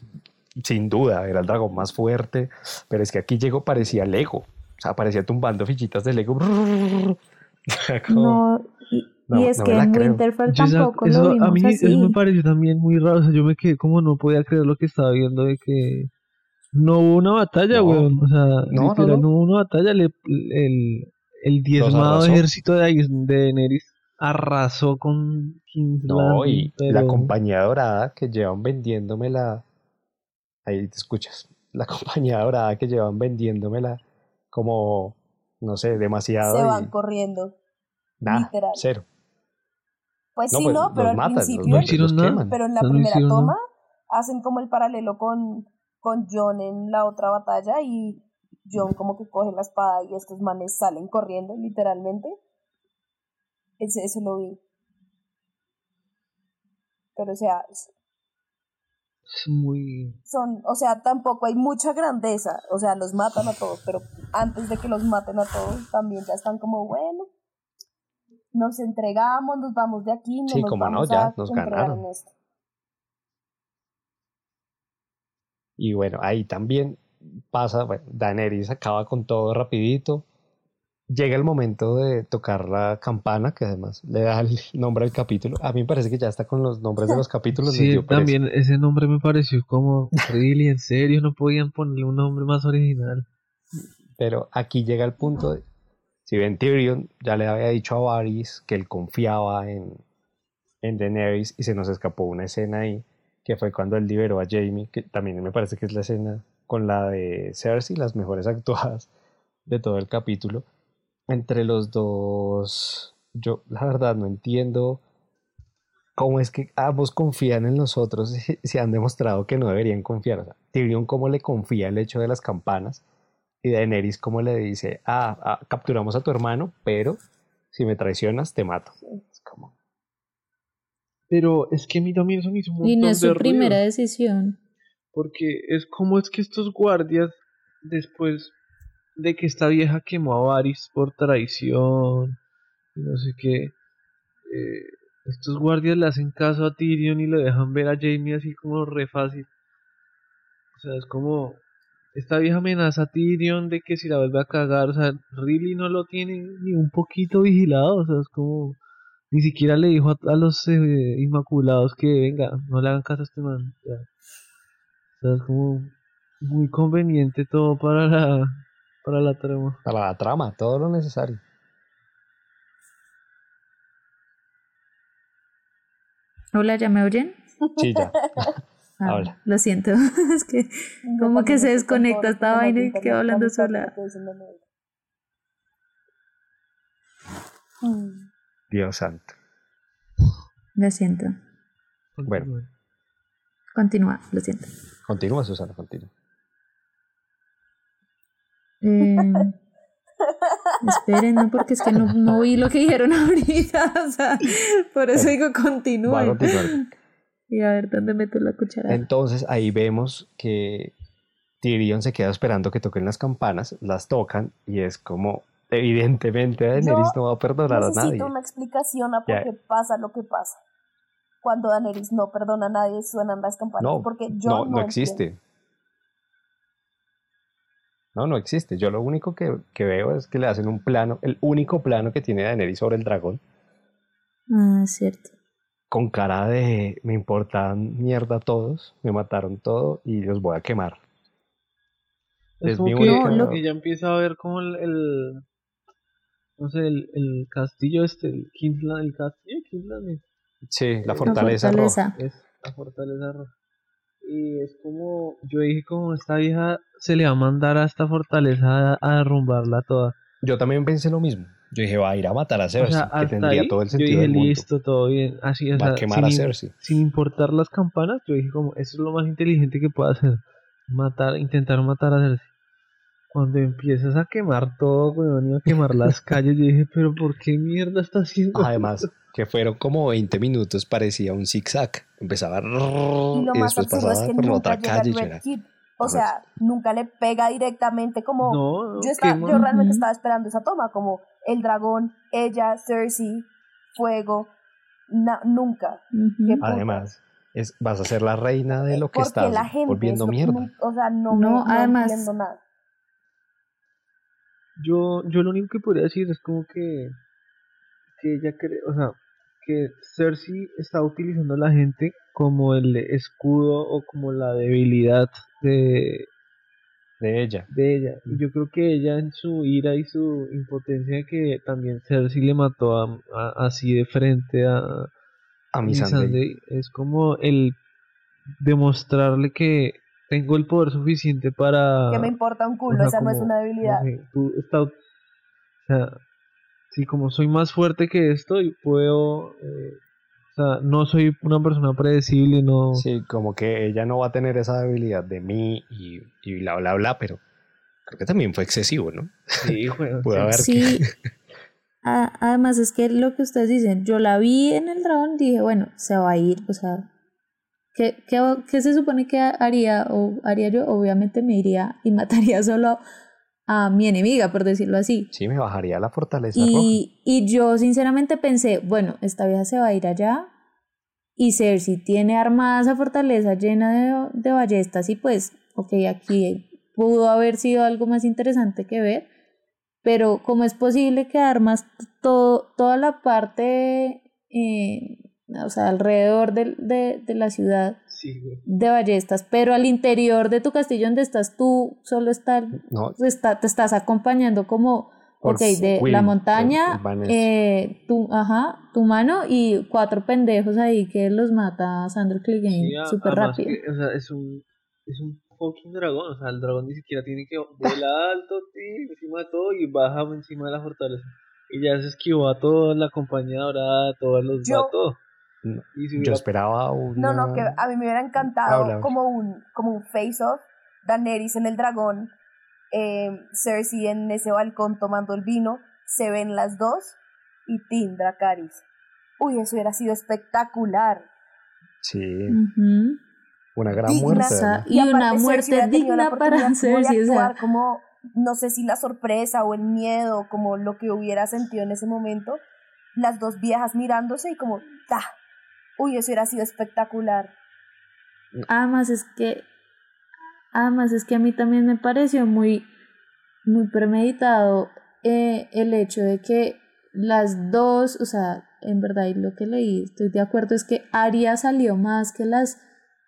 sin duda, era el dragón más fuerte. Pero es que aquí llegó, parecía Lego. O sea, parecía tumbando fichitas de Lego. Como- No, No, y es no que en creo. Winterfell Yo esa- tampoco eso, lo a mí así. eso me pareció también muy raro. O sea, yo me quedé como no podía creer lo que estaba viendo de que no hubo una batalla, No. weón. O sea, no, literal, no. no hubo una batalla. Le- el, el diezmado ejército de, de Daenerys arrasó con King's No, y la compañía dorada que llevan vendiéndomela. Ahí te escuchas. La compañía dorada que llevan vendiéndomela como, no sé, demasiado. Se y van corriendo. nada, literal. cero. Pues No, sí, pues no, pero al matan, principio, No los hicieron nada. queman. pero en la No primera nada. toma hacen como el paralelo con, con John en la otra batalla y John como que coge la espada y estos manes salen corriendo, literalmente. Ese, eso lo vi. Pero o sea, es- Es muy. son, o sea, tampoco hay mucha grandeza, o sea, los matan a todos, pero antes de que los maten a todos, también ya están como, bueno, nos entregamos, nos vamos de aquí, no Sí, nos como no, vamos ya a nos ganaron. esto. Y bueno, ahí también pasa, bueno, Daenerys acaba con todo rapidito. Llega el momento de tocar la campana, que además le da el nombre al capítulo. A mí me parece que ya está con los nombres de los capítulos. Sí, también ese nombre me pareció como. Really, en serio, no podían ponerle un nombre más original. Pero aquí llega el punto de, si bien Tyrion ya le había dicho a Varys que él confiaba en, en Daenerys y se nos escapó una escena ahí, que fue cuando él liberó a Jaime, que también me parece que es la escena con la de Cersei, las mejores actuadas de todo el capítulo. Entre los dos, yo la verdad no entiendo cómo es que ambos confían en nosotros si, si han demostrado que no deberían confiar. O sea, Tyrion cómo le confía el hecho de las campanas y Daenerys como le dice, ah, ah, capturamos a tu hermano, pero si me traicionas te mato. Es como, Pero es que a mí también eso me hizo un montón Y no es de su ruido, primera decisión. Porque es como es que estos guardias, después de que esta vieja quemó a Varys por traición y no sé qué, eh, estos guardias le hacen caso a Tyrion y lo dejan ver a Jaime así como re fácil. O sea, es como esta vieja amenaza a Tyrion de que si la vuelve a cagar, o sea, really no lo tiene ni un poquito vigilado, o sea, es como ni siquiera le dijo a, a los eh, inmaculados que venga, no le hagan caso a este man. o sea. O sea, es como muy conveniente todo para la, para la trama. para la trama, todo lo necesario. Hola, ¿ya me oyen? Sí, ya. Ah, Habla. Lo siento, es que Como que se desconecta esta vaina y quedo hablando sola. Mm. Dios santo. lo siento. Bueno. Continúa, lo siento. Continúa, Susana, continúa. Eh, esperen, no, porque es que no, no oí lo que dijeron ahorita. O sea, por eso digo Va a continúen. continuar. Y a ver dónde meto la cuchara. Entonces ahí vemos que Tyrion se queda esperando que toquen las campanas, las tocan y es como, evidentemente Daenerys no va a perdonar a nadie. Necesito una explicación a por qué pasa lo que pasa. Cuando Daenerys no perdona a nadie, suenan las campanas. No, porque yo no, no, no existe. No, no existe. Yo lo único que, que veo es que le hacen un plano, el único plano que tiene Daenerys sobre el dragón, Ah, cierto. Con cara de me importan mierda todos, me mataron todo y los voy a quemar. Es, Es como mi que que ya empieza a ver como el, el- no sé, el, el castillo este, el Kingsland, el castillo Kingsland Sí, la La fortaleza, roja. fortaleza. es la fortaleza roja. Y es como, yo dije como esta vieja se le va a mandar a esta fortaleza a, a derrumbarla toda. Yo también pensé lo mismo. Yo dije, va a ir a matar a O Cersei, sea, que tendría ahí todo el yo sentido dije del mundo. listo, todo bien, así, o Va a quemar sin, a Cersei. sin importar las campanas, yo dije como, eso es lo más inteligente que puede hacer, matar, intentar matar a Cersei. cuando empiezas a quemar todo, weón, y a quemar las calles, yo dije, pero ¿por qué mierda está haciendo? Además, que fueron como 20 minutos, parecía un zigzag. Empezaba Y lo y más después absurdo es pasaba que por otra calle. yo. O sea, nunca le pega directamente como... No, no, yo, estaba, yo realmente estaba esperando esa toma, como el dragón, ella, Cersei, fuego, na- nunca. Además, es, vas a ser la reina de lo que Porque estás la gente volviendo es mierda. o sea, no, No, me, no además- entiendo nada. Yo, yo lo único que podría decir es como que, que ella cree, o sea, que Cersei está utilizando a la gente como el escudo o como la debilidad de, De ella. de ella. Y yo creo que ella en su ira y su impotencia que también Cersei le mató a- a- así de frente a, A mi Missandei, es como el demostrarle que tengo el poder suficiente para Que me importa un o culo, sea, esa no es como, una debilidad. no sé, tú está- o sea, sí, como soy más fuerte que esto y puedo, eh, o sea, no soy una persona predecible, no, Sí, como que ella no va a tener esa debilidad de mí y, y bla, bla, bla, pero creo que también fue excesivo, ¿no? sí, güey, Pudo haber Sí. A- Además es que lo que ustedes dicen, yo la vi en el dragón, dije, bueno, se va a ir, o sea, ¿qué, qué, qué se supone que haría o haría yo? Obviamente me iría y mataría solo a mi enemiga, por decirlo así. Sí, me bajaría a la fortaleza roja. Y, y yo sinceramente pensé, bueno, esta vieja se va a ir allá y Cersei tiene armada esa fortaleza llena de, de ballestas y pues, ok, aquí pudo haber sido algo más interesante que ver, pero ¿cómo es posible que armas todo, toda la parte, eh, o sea, alrededor de, de la ciudad sí, de ballestas, pero al interior de tu castillo donde estás tú, solo está, No, está te estás acompañando como Por ok, de Will, la montaña, eh, tu, ajá, tu mano y cuatro pendejos ahí que los mata Sandro Clegane Sí, súper además rápido. que, o sea, es un, es un fucking dragón, o sea, el dragón ni siquiera tiene que vuela alto, tío, encima de todo y baja encima de la fortaleza. Y ya se esquivó a toda la compañía dorada, a todos los mató. No, Y si yo esperaba una... No, no, que a mí me hubiera encantado Habla. como un, como un face-off, Daenerys en el dragón, eh, Cersei en ese balcón tomando el vino, se ven las dos y Tim Dracarys. Uy, eso hubiera sido espectacular. Sí, una gran Digna. muerte. Esa- además. Y una muerte Cersei hubiera tenido digna la para oportunidad como de Cersei, o sea. como, no sé si la sorpresa o el miedo, como lo que hubiera sentido en ese momento, las dos viejas mirándose y como, ¡ta! Uy, eso hubiera sido espectacular. Además es que, además es que a mí también me pareció muy, muy premeditado eh, el hecho de que las dos, o sea, en verdad y lo que leí, estoy de acuerdo, es que Arya salió más que las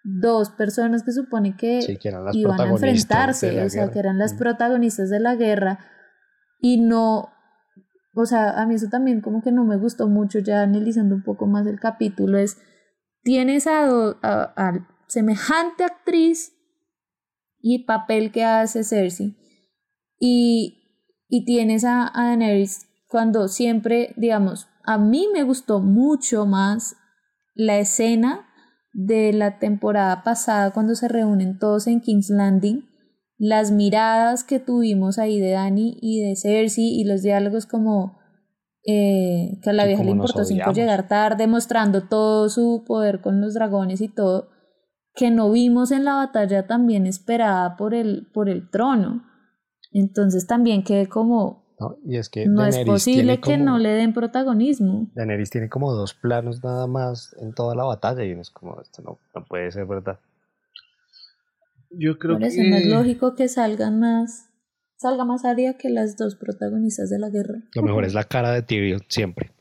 dos personas que supone que Sí, que eran las iban a enfrentarse, o sea, guerra. que eran las Mm. protagonistas de la guerra y no, o sea, a mí eso también como que no me gustó mucho ya analizando un poco más el capítulo es tienes a, a semejante actriz y papel que hace Cersei y, y tienes a, a Daenerys cuando siempre, digamos, a mí me gustó mucho más la escena de la temporada pasada cuando se reúnen todos en King's Landing, las miradas que tuvimos ahí de Dani y de Cersei y los diálogos como eh, que a la vieja le importó cinco llegar tarde, mostrando todo su poder con los dragones y todo, que no vimos en la batalla también esperada por el, por el trono. Entonces también quedé como, No, y es que no es posible que no le den protagonismo. Daenerys tiene como dos planos nada más en toda la batalla y uno es como, esto no, no puede ser verdad. Yo creo Por eso que no es lógico que salgan más, salga más Arya que las dos protagonistas de la guerra. Lo mejor es la cara de Tyrion siempre,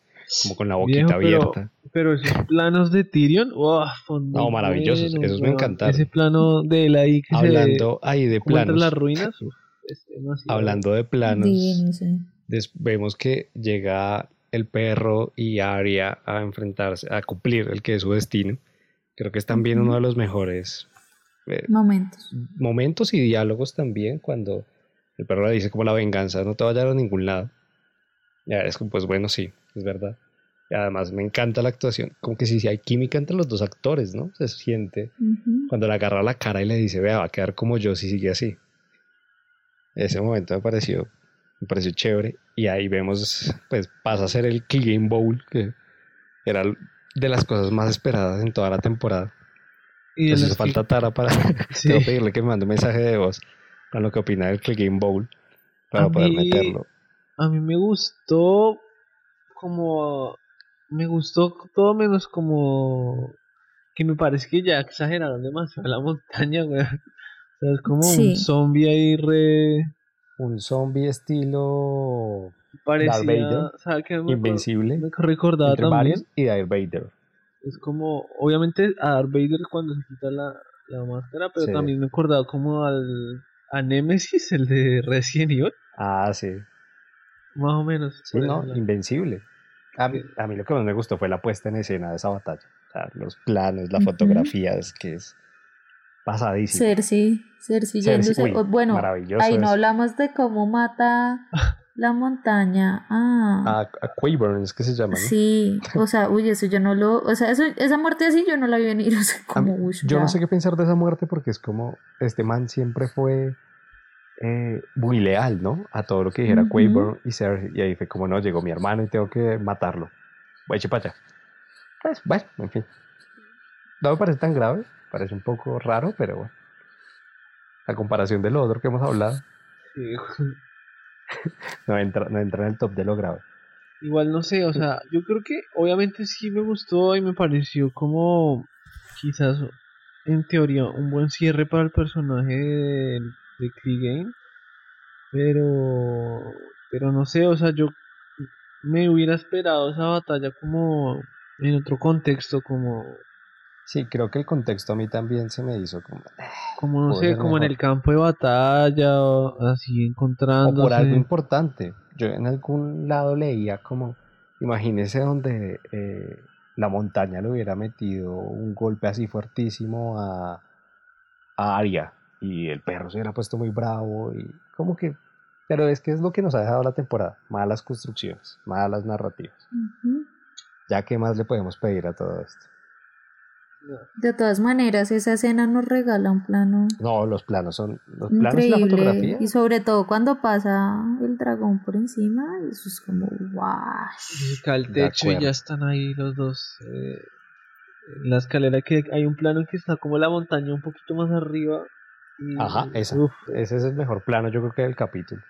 como con la boquita Viejo, pero- abierta. Pero esos planos de Tyrion, No, maravillosos, esos me encantaron. Ese plano de él ahí que Hablando ahí de se entre planos, las ruinas, uf, es demasiado. hablando de planos, Divino, sí. des- vemos que llega el perro y Arya a enfrentarse, a cumplir el que es su destino. Creo que es también uno de los mejores eh, Momentos. momentos y diálogos también cuando el perro le dice como la venganza no te va a llevar a ningún lado. Ya es como, pues bueno, sí, es verdad. Y además me encanta la actuación, como que sí, sí hay química entre los dos actores, ¿no? Se siente cuando le agarra la cara y le dice, vea, va a quedar como yo si sigue así. Ese momento me pareció, me pareció chévere. Y ahí vemos, pues pasa a ser el Game Bowl, que era de las cosas más esperadas en toda la temporada. Y hizo falta Tara para pedirle que me mande un mensaje de voz con lo que opina del Game Bowl para poder meterlo. A mí me gustó como me gustó todo menos como que me parece que ya exageraron demasiado la montaña, güey. O sea, es como un zombie ahí re un zombie estilo parecía, invencible, me recordaba también y Darth Vader. Es como, obviamente a Darth Vader cuando se quita la, la máscara, pero también me acordaba como al a Nemesis, el de Resident Evil. Ah, sí. Más o menos. Sí, no, invencible. A mí, a mí, lo que más me gustó fue la puesta en escena de esa batalla. O sea, los planos, la fotografía, es que es pasadísimo. Cersei, Cersei, Cersei bueno, ahí no hablamos de cómo mata la montaña a... A, Quaburn es que se llama, ¿no? Sí, o sea, uy, eso yo no lo... O sea, eso, esa muerte así yo no la vi venir, o sea, como... yo no sé qué pensar de esa muerte porque es como, este man siempre fue eh, muy leal, ¿no? A todo lo que dijera uh y Cersei, y ahí fue como, no, llegó mi hermano y tengo que matarlo. Voy a allá. Pues, bueno, en fin. No me parece tan grave, parece un poco raro, pero bueno. A comparación de lo otro que hemos hablado. Sí. no, entra, no en el top de lo grave. Igual no sé, o sea, yo creo que obviamente sí me gustó y me pareció como quizás en teoría un buen cierre para el personaje de, de Clegane. Pero pero no sé, o sea, yo me hubiera esperado esa batalla como en otro contexto, como Sí, creo que el contexto a mí también se me hizo como... Como no sé, como en el campo de batalla, o así encontrando... O por algo importante. Yo en algún lado leía como, imagínese donde eh, la montaña le hubiera metido un golpe así fuertísimo a, a Arya y el perro se hubiera puesto muy bravo y como que... Pero es que es lo que nos ha dejado la temporada, malas construcciones, malas narrativas. Ya qué más le podemos pedir a todo esto. De todas maneras, esa escena nos regala un plano. No, los planos son. Los planos y la fotografía. Y sobre todo cuando pasa el dragón por encima, eso es como ¡guau! el techo y ya están ahí los dos. Eh, en la escalera que hay un plano que está como la montaña un poquito más arriba. Ajá, ese es el mejor plano, yo creo que del capítulo.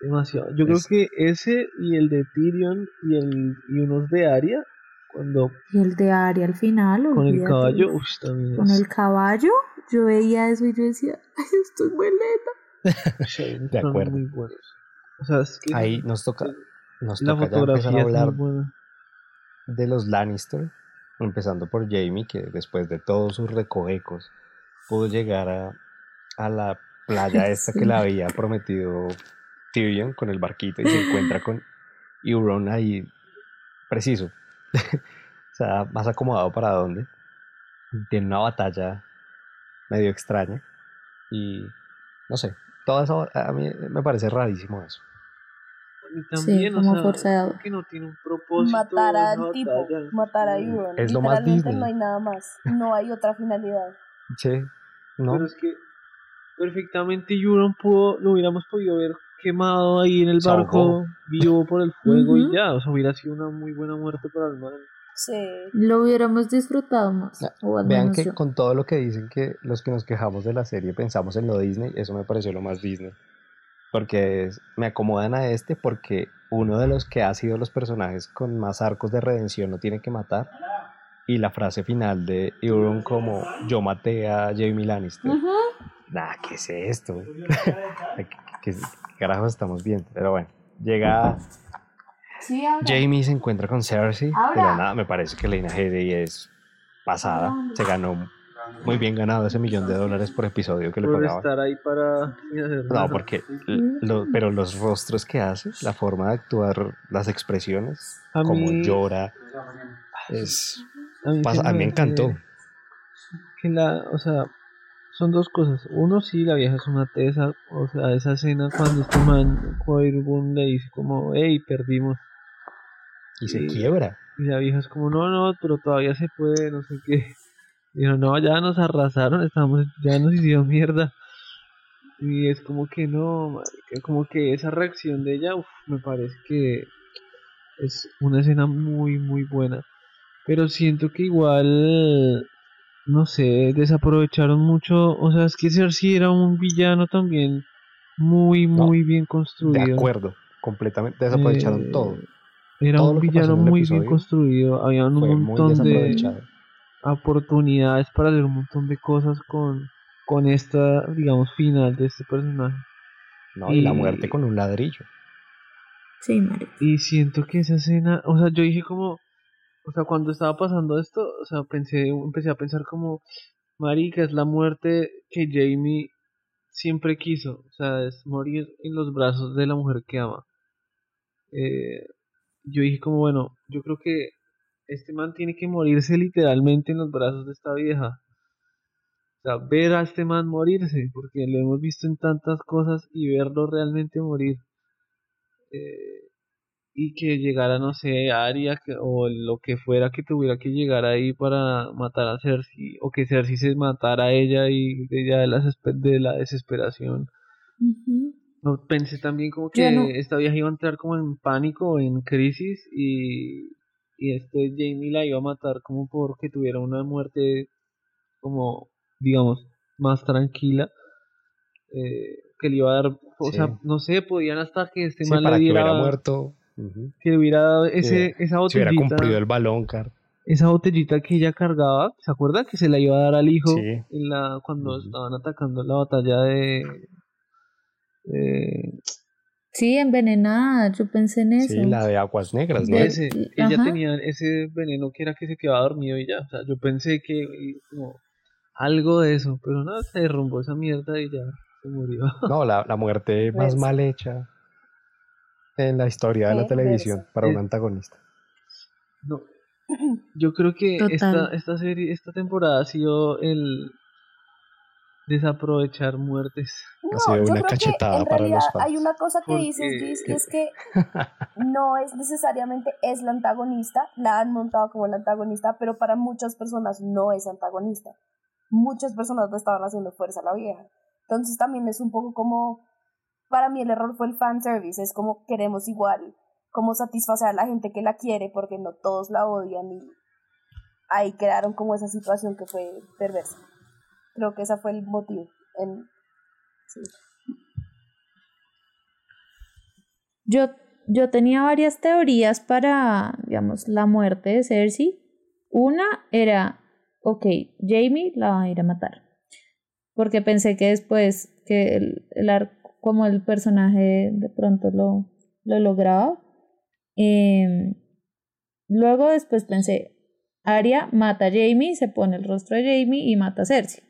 Demasiado. Yo creo que ese y el de Tyrion y, el, y unos de Aria cuando y el de Ari al final con el caballo también con el caballo yo veía eso y yo decía Ay, esto es muy lento de acuerdo. muy buenos. o sea, es que ahí nos toca nos la toca fotografía ya empezar a hablar de los Lannister empezando por Jamie que después de todos sus recovecos pudo llegar a, a la playa esta que le había prometido Tyrion con el barquito y se encuentra con Euron ahí preciso o sea, más acomodado para dónde. Tiene una batalla medio extraña. Y no sé, todo eso a mí me parece rarísimo eso. también, como o sea, que no tiene un propósito. Matar al tipo, matar a Euron. Es lo más Disney. no hay nada más. No hay otra finalidad. Sí, no. Pero es que perfectamente Euron pudo, lo hubiéramos podido ver quemado ahí en el barco, vivo por el fuego y ya, o sea, hubiera sido una muy buena muerte para el man. Sí. Lo hubiéramos disfrutado más. vean que con todo lo que dicen que los que nos quejamos de la serie pensamos en lo Disney, eso me pareció lo más Disney. Porque me acomodan a este porque uno de los que ha sido los personajes con más arcos de redención no tiene que matar. Y la frase final de Euron como yo maté a Jamie Lannister. Nah, ¿qué es esto? ¿Qué, carajo estamos viendo? Pero bueno, llega Jamie se encuentra con Cersei. De la nada, me parece que Lena Headey es pasada. Se ganó muy bien ganado ese millón de dólares por episodio que le pagaba. estar ahí para No, porque pero los rostros que hace, la forma de actuar, las expresiones, como llora, es a mí, a mí me encantó. Que la, o sea, son dos cosas. Uno, sí, la vieja es una tesa. O sea, esa escena cuando este man, Quairboon, le dice como, hey, perdimos. Y, se quiebra. Y la vieja es como, no, no, pero todavía se puede, no sé qué. Dijo, no, ya nos arrasaron, estamos, ya nos hicieron mierda. Y es como que no, marica, como que esa reacción de ella, uf, me parece que es una escena muy, muy buena. Pero siento que igual, no sé, desaprovecharon mucho. O sea, es que Cersei era un villano también muy, muy bien construido. De acuerdo, completamente desaprovecharon Eh, todo. Era todo un villano muy bien construido. Había un montón de oportunidades para hacer un montón de cosas con, con esta, digamos, final de este personaje. ¿no? Y la muerte con un ladrillo. Sí, marica. Y siento que esa escena, o sea, yo dije como, o sea, cuando estaba pasando esto, o sea, pensé, empecé a pensar como, marica, es la muerte que Jamie siempre quiso, o sea, es morir en los brazos de la mujer que ama. Eh, yo dije como, bueno, yo creo que este man tiene que morirse literalmente en los brazos de esta vieja. O sea, ver a este man morirse, porque lo hemos visto en tantas cosas y verlo realmente morir. Eh, y que llegara, no sé, Arya que- o lo que fuera que tuviera que llegar ahí para matar a Cersei, o que Cersei se matara a ella y de, ya de, la, de la desesperación. Pensé también como que no- esta vieja iba a entrar como en pánico en crisis y, y este Jamie la iba a matar como porque tuviera una muerte como, digamos, más tranquila. eh, que le iba a dar, o Sí. sea, no sé, podían hasta que este Sí, para le que diera, hubiera muerto. Ujú, que le hubiera dado ese, esa Si hubiera botellita, cumplido el balón, Car. esa botellita que ella cargaba, ¿se acuerda? Que se la iba a dar al hijo Sí. en la, cuando estaban atacando la batalla de, de Sí, envenenada, yo pensé en eso. Sí, la de aguas negras, ¿no? Ese, ella Ajá. tenía ese veneno que era que se quedaba dormido y ya, o sea, yo pensé que como algo de eso, pero nada, se derrumbó esa mierda y ya se murió. No, la, la muerte más Pues- mal hecha en la historia de la televisión para un Eh, antagonista. No, yo creo que Total. esta, esta serie, esta temporada ha sido el desaprovechar muertes. Ha sido yo una que cachetada en para los fans. hay una cosa que dices, Gis, y es que no es necesariamente es la antagonista, la han montado como la antagonista, pero para muchas personas no es antagonista. Muchas personas le estaban haciendo fuerza a la vieja. Entonces también es un poco como, para mí el error fue el fanservice, es como queremos igual, como satisfacer a la gente que la quiere porque no todos la odian y ahí crearon como esa situación que fue perversa. Creo que ese fue el motivo. En, sí. Yo, yo tenía varias teorías para, digamos, la muerte de Cersei. Una era, ok, Jamie la va a ir a matar. Porque pensé que después que el, el ar- como el personaje de pronto lo, lo lograba. Em, luego después pensé, Arya mata a Jamie, se pone el rostro de Jamie y mata a Cersei.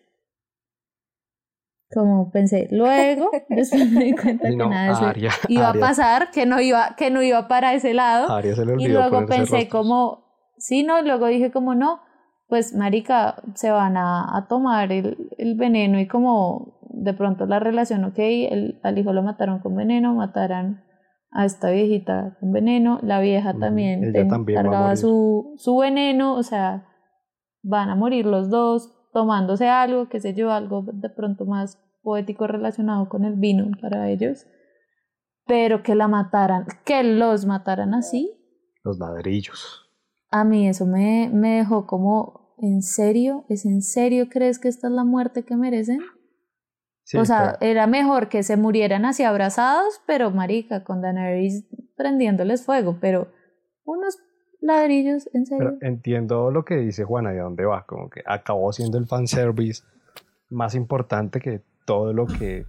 Como pensé, luego, después me di cuenta Y que no, nada de eso iba a pasar, que no iba, que no iba para ese lado. Arya se le y olvidó luego ponerse pensé como, sí, no, y luego dije como no, pues marica, se van a, a tomar el, el veneno y como de pronto la relación, ok, el, al hijo lo mataron con veneno, matarán a esta viejita con veneno, la vieja también, ten- cargaba su, su veneno, o sea, van a morir los dos tomándose algo, qué sé yo, algo de pronto más poético relacionado con el vino para ellos, pero que la mataran, que los mataran así, Los ladrillos. a mí eso me, me dejó como, ¿en serio? ¿Es en serio crees que esta es la muerte que merecen? Sí, o sea, era mejor que se murieran así abrazados, pero marica, con Daenerys prendiéndoles fuego, pero unos ladrillos, ¿en serio? Pero entiendo lo que dice Juana y a dónde va, como que acabó siendo el fanservice más importante que todo lo que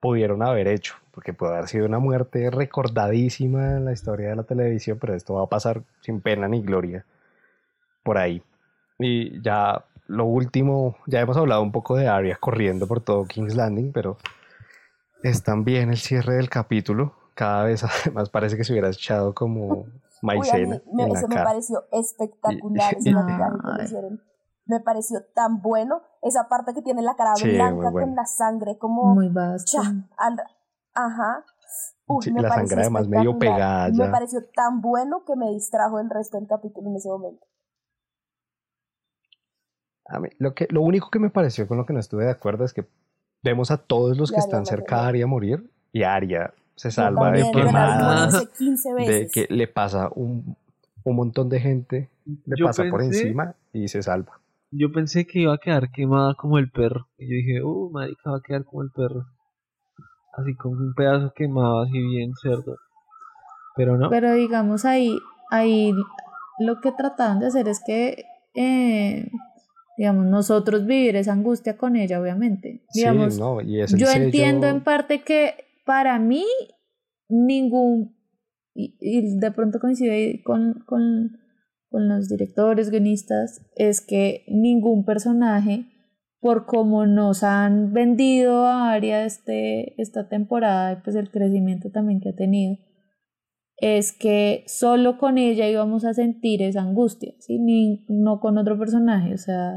pudieron haber hecho, porque puede haber sido una muerte recordadísima en la historia de la televisión, pero esto va a pasar sin pena ni gloria por ahí. Y ya lo último, ya hemos hablado un poco de Arya corriendo por todo King's Landing, pero es también el cierre del capítulo. Cada vez además parece que se hubiera echado como Uy, a mí maicena me- en la eso me cara. pareció espectacular, Y- ese y- que hicieron. Me pareció tan bueno. Esa parte que tiene la cara Sí, blanca bueno. con la sangre como... Muy cha, al- ajá. Uy, Sí, me la sangre además medio pegada Me ya. pareció tan bueno que me distrajo el resto del capítulo en ese momento. A mí, lo, que, lo único que me pareció con lo que no estuve de acuerdo es que vemos a todos los que están cerca de Arya morir y Arya se salva También, de 15 de que le pasa un, un montón de gente, le Yo pasa por pensé- encima y se salva. Yo pensé que iba a quedar quemada como el perro. Y yo dije, uh, marica, va a quedar como el perro. Así con un pedazo quemado, así bien cerdo. Pero no. Pero digamos ahí, ahí lo que trataron de hacer es que, eh, digamos, nosotros vivir esa angustia con ella, obviamente. Digamos, sí, no, y es yo sello- entiendo en parte que para mí ningún, y, y de pronto coincide con, con, con los directores, guionistas, es que ningún personaje, por como nos han vendido a Aria este, esta temporada, y pues el crecimiento también que ha tenido, es que solo con ella íbamos a sentir esa angustia, ¿sí? Ni, no con otro personaje, o sea,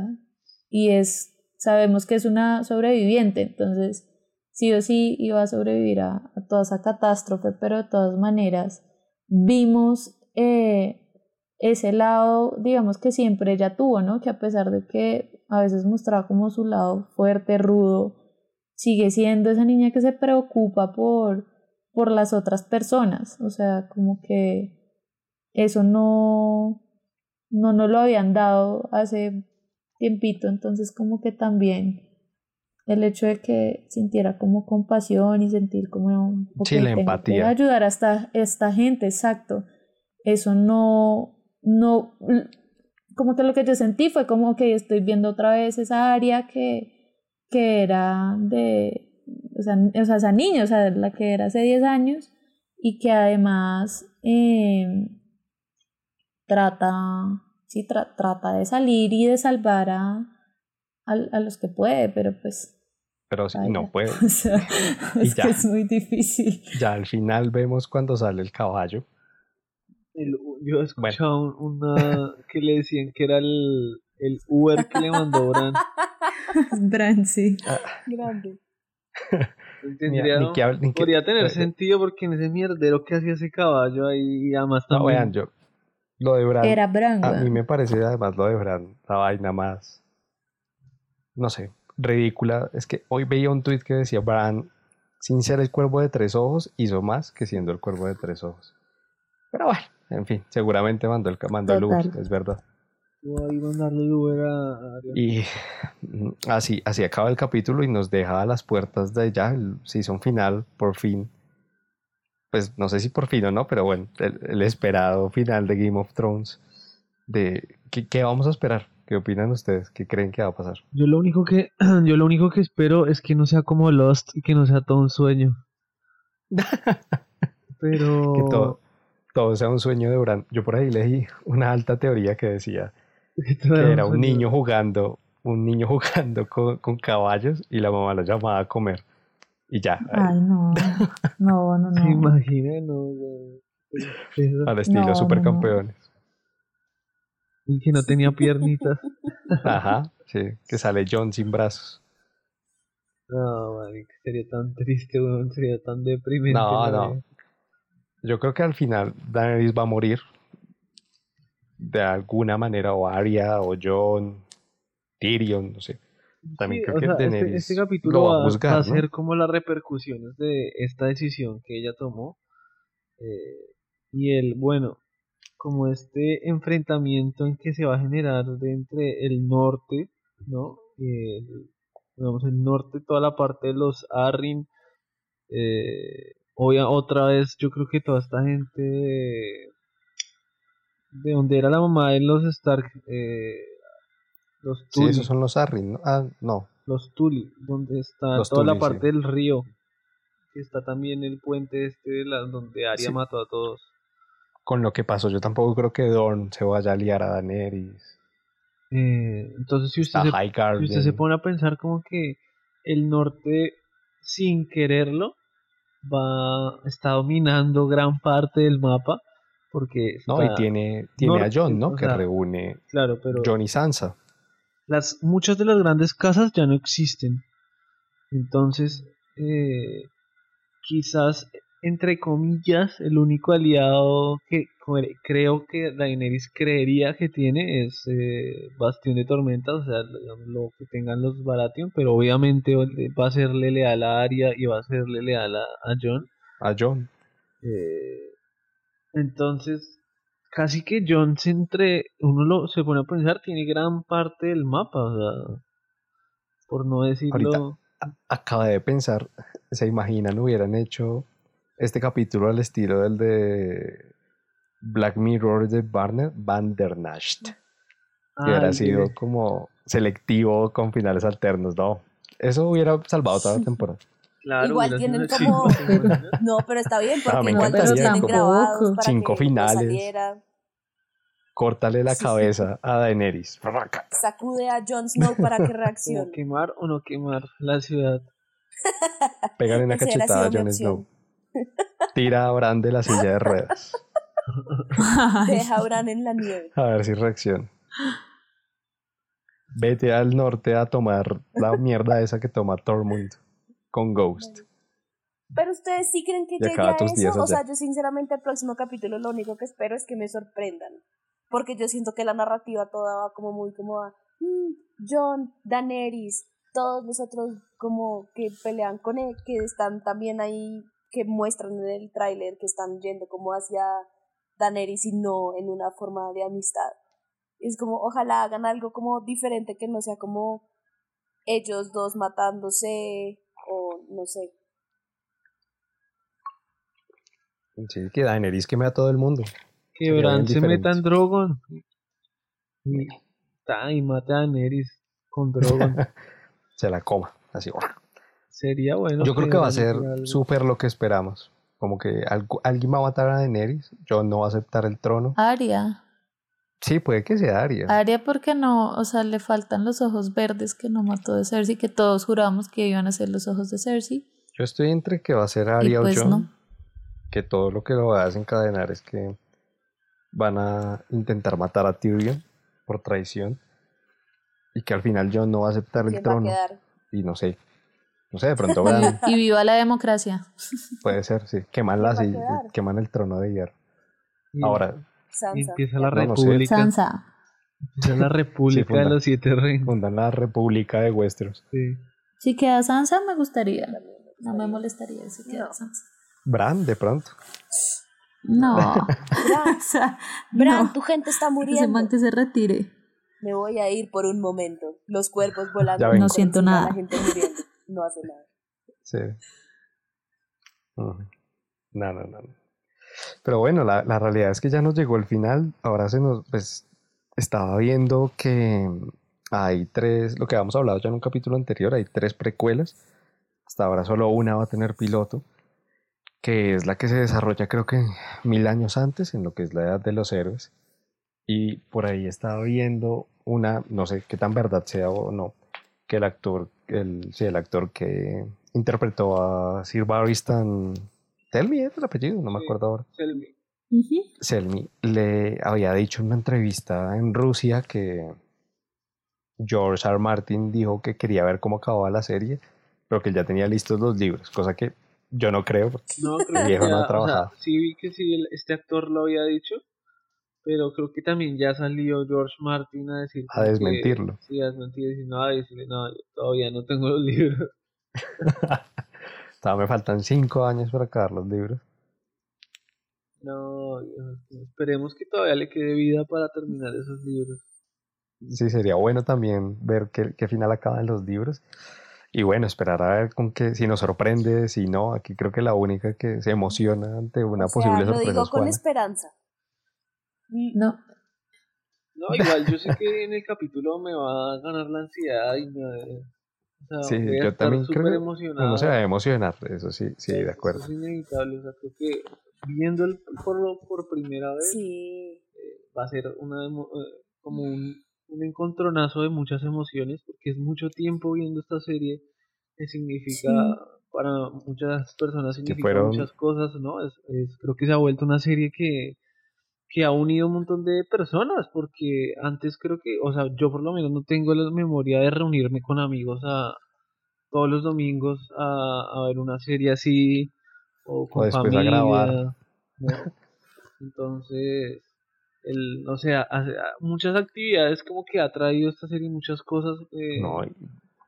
y es, sabemos que es una sobreviviente, entonces sí o sí iba a sobrevivir a, toda esa catástrofe, pero de todas maneras vimos eh, ese lado, digamos que siempre ella tuvo, ¿no? Que a pesar de que a veces mostraba como su lado fuerte, rudo, sigue siendo esa niña que se preocupa por, por las otras personas, o sea, como que eso no, no nos lo habían dado hace tiempito, entonces como que también el hecho de que sintiera como compasión y sentir como Sí, la que empatía. ayudar a esta, esta gente, exacto. Eso no, no, como que lo que yo sentí fue como que estoy viendo otra vez esa área que, que era de, o sea, o sea, esa niña, o sea, la que era hace 10 años y que además eh, trata, sí, tra- trata de salir y de salvar a, a, a los que puede, pero pues pero Vaya. no puede. o sea, es ya. que es muy difícil. Ya al final vemos cuando sale el caballo. El- yo escuchaba un- una que le decían que era el, el Uber que le mandó Bran. Bran, sí. Grande. Ni, Tendría- ni que hable- ni que- podría tener eh, sentido porque en ese mierdero que hacía ese caballo ahí y además No, también vean, yo. Lo de Bran. Era Bran. A mí me parece además lo de Bran, la vaina más, no sé, ridícula. Es que hoy veía un tweet que decía Bran, sin ser el cuervo de tres ojos, hizo más que siendo el cuervo de tres ojos. Pero bueno, en fin, seguramente mandó el, mandó el Uber, es verdad. Ahí mandarle el Uber a. Y mm, así, así acaba el capítulo y nos deja a las puertas de ya el season final, por fin. Pues no sé si por fin o no, pero bueno, el, el esperado final de Game of Thrones. De, ¿qué, qué vamos a esperar? ¿Qué opinan ustedes? ¿Qué creen que va a pasar? Yo lo único que yo lo único que espero es que no sea como Lost y que no sea todo un sueño. Pero Que todo, todo sea un sueño de Bran. Yo por ahí leí una alta teoría que decía que era un niño jugando, un niño jugando con, con caballos y la mamá lo llamaba a comer. Y ya, ahí, Ay, no. No, no, ¿Se no. imagina? No. Eso- al estilo No, no, no. supercampeones. y que no tenía piernitas. Ajá, sí, que sale John sin brazos. No, marica, sería tan triste, sería tan deprimente. No, no. Yo creo que al final Daenerys va a morir de alguna manera, o Arya, o John, Tyrion, no sé. También Sí, creo que sea, este, este lo capítulo va a juzgar, va a ¿no? ser como las repercusiones de esta decisión que ella tomó. eh, y el, bueno, como este enfrentamiento en que se va a generar de entre el norte, ¿no? Y el, digamos, el norte, toda la parte de los Arryn. Eh, hoy otra vez, yo creo que toda esta gente de, de donde era la mamá de los Stark, eh, los Sí, Tully, esos son los Arryn, ¿no? Ah, no. los Tuli, donde está Los toda la Tully, parte sí. del río. Que está también el puente este de la, donde Arya Sí. mató a todos. Con lo que pasó, yo tampoco creo que Dorn se vaya a liar a Daenerys. Eh, entonces, si usted, se, si usted se pone a pensar como que el norte, sin quererlo, va está dominando gran parte del mapa. Porque No, y tiene, tiene a John, ¿no? Que sea, reúne Claro, pero John y Sansa. las, muchas de las grandes casas ya no existen. Entonces, eh, quizás entre comillas, el único aliado que cre- creo que Daenerys creería que tiene es eh, Bastión de Tormenta, o sea, lo que tengan los Baratheon, pero obviamente va a serle leal a Arya y va a serle leal a, a Jon. A John. Eh, entonces, casi que Jon se entre, uno lo, se pone a pensar, tiene gran parte del mapa, o sea, por no decirlo... Acaba de pensar, ¿se imaginan hubieran hecho este capítulo al estilo del de Black Mirror de Barner, Bandernacht? Que Ah, hubiera sido como selectivo con finales alternos, no. Eso hubiera salvado toda la temporada. Claro, Igual tienen como-. No, pero está bien, porque Ah, igual los tienen grabados para Cinco que finales. saliera. Córtale la Sí, sí. cabeza a Daenerys. Sacude a Jon Snow para que reaccione. quemar o no quemar la ciudad. Pégale una cachetada a Jon Snow. Tira a Bran de la silla de ruedas. Deja a Bran en la nieve. A ver si reacciona. Vete al norte a tomar la mierda esa que toma Tormund con Ghost. Pero ustedes sí creen que llegue a días eso. O sea, yo sinceramente el próximo capítulo lo único que espero es que me sorprendan. Porque yo siento que la narrativa toda va como muy como a mm, John, Daenerys, todos los otros como que pelean con él, que están también ahí, que muestran en el tráiler que están yendo como hacia Daenerys y no en una forma de amistad. Es como, ojalá hagan algo como diferente que no sea como ellos dos matándose no sé. Sí, que Daenerys queme a todo el mundo. Que Bran se meta en Drogon. Y, ta, y mate a Daenerys con Drogon. Se la coma. Así. Sería bueno. Yo creo que va a ser súper lo que esperamos. Como que algo- alguien va a matar a Daenerys. Yo no va a aceptar el trono. Aria. Sí, puede que sea Arya. Aria porque no, o sea, le faltan los ojos verdes que no mató de Cersei, que todos juramos que iban a ser los ojos de Cersei. Yo estoy entre que va a ser Y Arya pues o Jon. no. Que todo lo que lo va a desencadenar es que van a intentar matar a Tyrion por traición. Y que al final Jon no va a aceptar el ¿Quién va a trono. quedar? Y no sé. No sé, de pronto Bran Y viva la democracia. puede ser, sí. Queman, la, ¿Quién va a silla- quedar? queman el trono de hierro. Y- Y empieza la No, no sé. república. Sansa. empieza la república de funda. los siete reinos. fundan la República de Westeros. Sí. Si queda Sansa, me gustaría. No me molestaría si queda No. Sansa. Bran, de pronto. No. Bran, O sea, Bran, no. tu gente está Ese muriendo. man que se retire. Me voy a ir por un momento. Los cuerpos volando. No siento de nada. La gente muriendo. No hace nada. Sí. Ujú. No, no, no. no. Pero bueno, la, la realidad es que ya nos llegó el final. Ahora se nos, pues, estaba viendo que hay tres, lo que habíamos hablado ya en un capítulo anterior, hay tres precuelas. Hasta ahora solo una va a tener piloto, que es la que se desarrolla creo que mil años antes, en lo que es la edad de los héroes. Y por ahí estaba viendo una, no sé qué tan verdad sea o no, que el actor, el, sí, el actor que interpretó a Sir Barristan, Selmy es el apellido, no me acuerdo ahora. Selmy. Ujú. Selmy le había dicho en una entrevista en Rusia que George R. Martin dijo que quería ver cómo acababa la serie, pero que él ya tenía listos los libros, cosa que yo no creo. porque No, creo El que viejo no ha ya- o sea, trabajado. sí vi que sí, este actor lo había dicho, pero creo que también ya salió George Martin a decir... A que- desmentirlo. sí, a desmentir, diciendo, ay, decirle, no, yo todavía no tengo los libros. Todavía me faltan cinco años para acabar los libros. No, esperemos que todavía le quede vida para terminar esos libros. Sí, sería bueno también ver qué, qué final acaban los libros. Y bueno, esperar a ver con qué, si nos sorprende, si no. Aquí creo que la única que se emociona ante una o sea, posible lo sorpresa digo es con esperanza. Mm, No. No, igual yo sé que en el capítulo me va a ganar la ansiedad y me va o sea, Sí, voy a yo estar también creo emocionado. Uno se va a emocionar, eso sí, sí, de Eso acuerdo. es inevitable, o sea, creo que viendo el por, lo- por primera vez Sí. va a ser una eh, como un, un encontronazo de muchas emociones porque es mucho tiempo viendo esta serie que significa Sí. para muchas personas significa fueron- muchas cosas, ¿no? Es, es- creo que se ha vuelto una serie que que ha unido un montón de personas, porque antes creo que, o sea, yo por lo menos no tengo la memoria de reunirme con amigos a todos los domingos a, a ver una serie así, o con después a familia. grabar. ¿no? Entonces, el, o sea, hace- a- muchas actividades como que ha traído esta serie, muchas cosas. eh, No,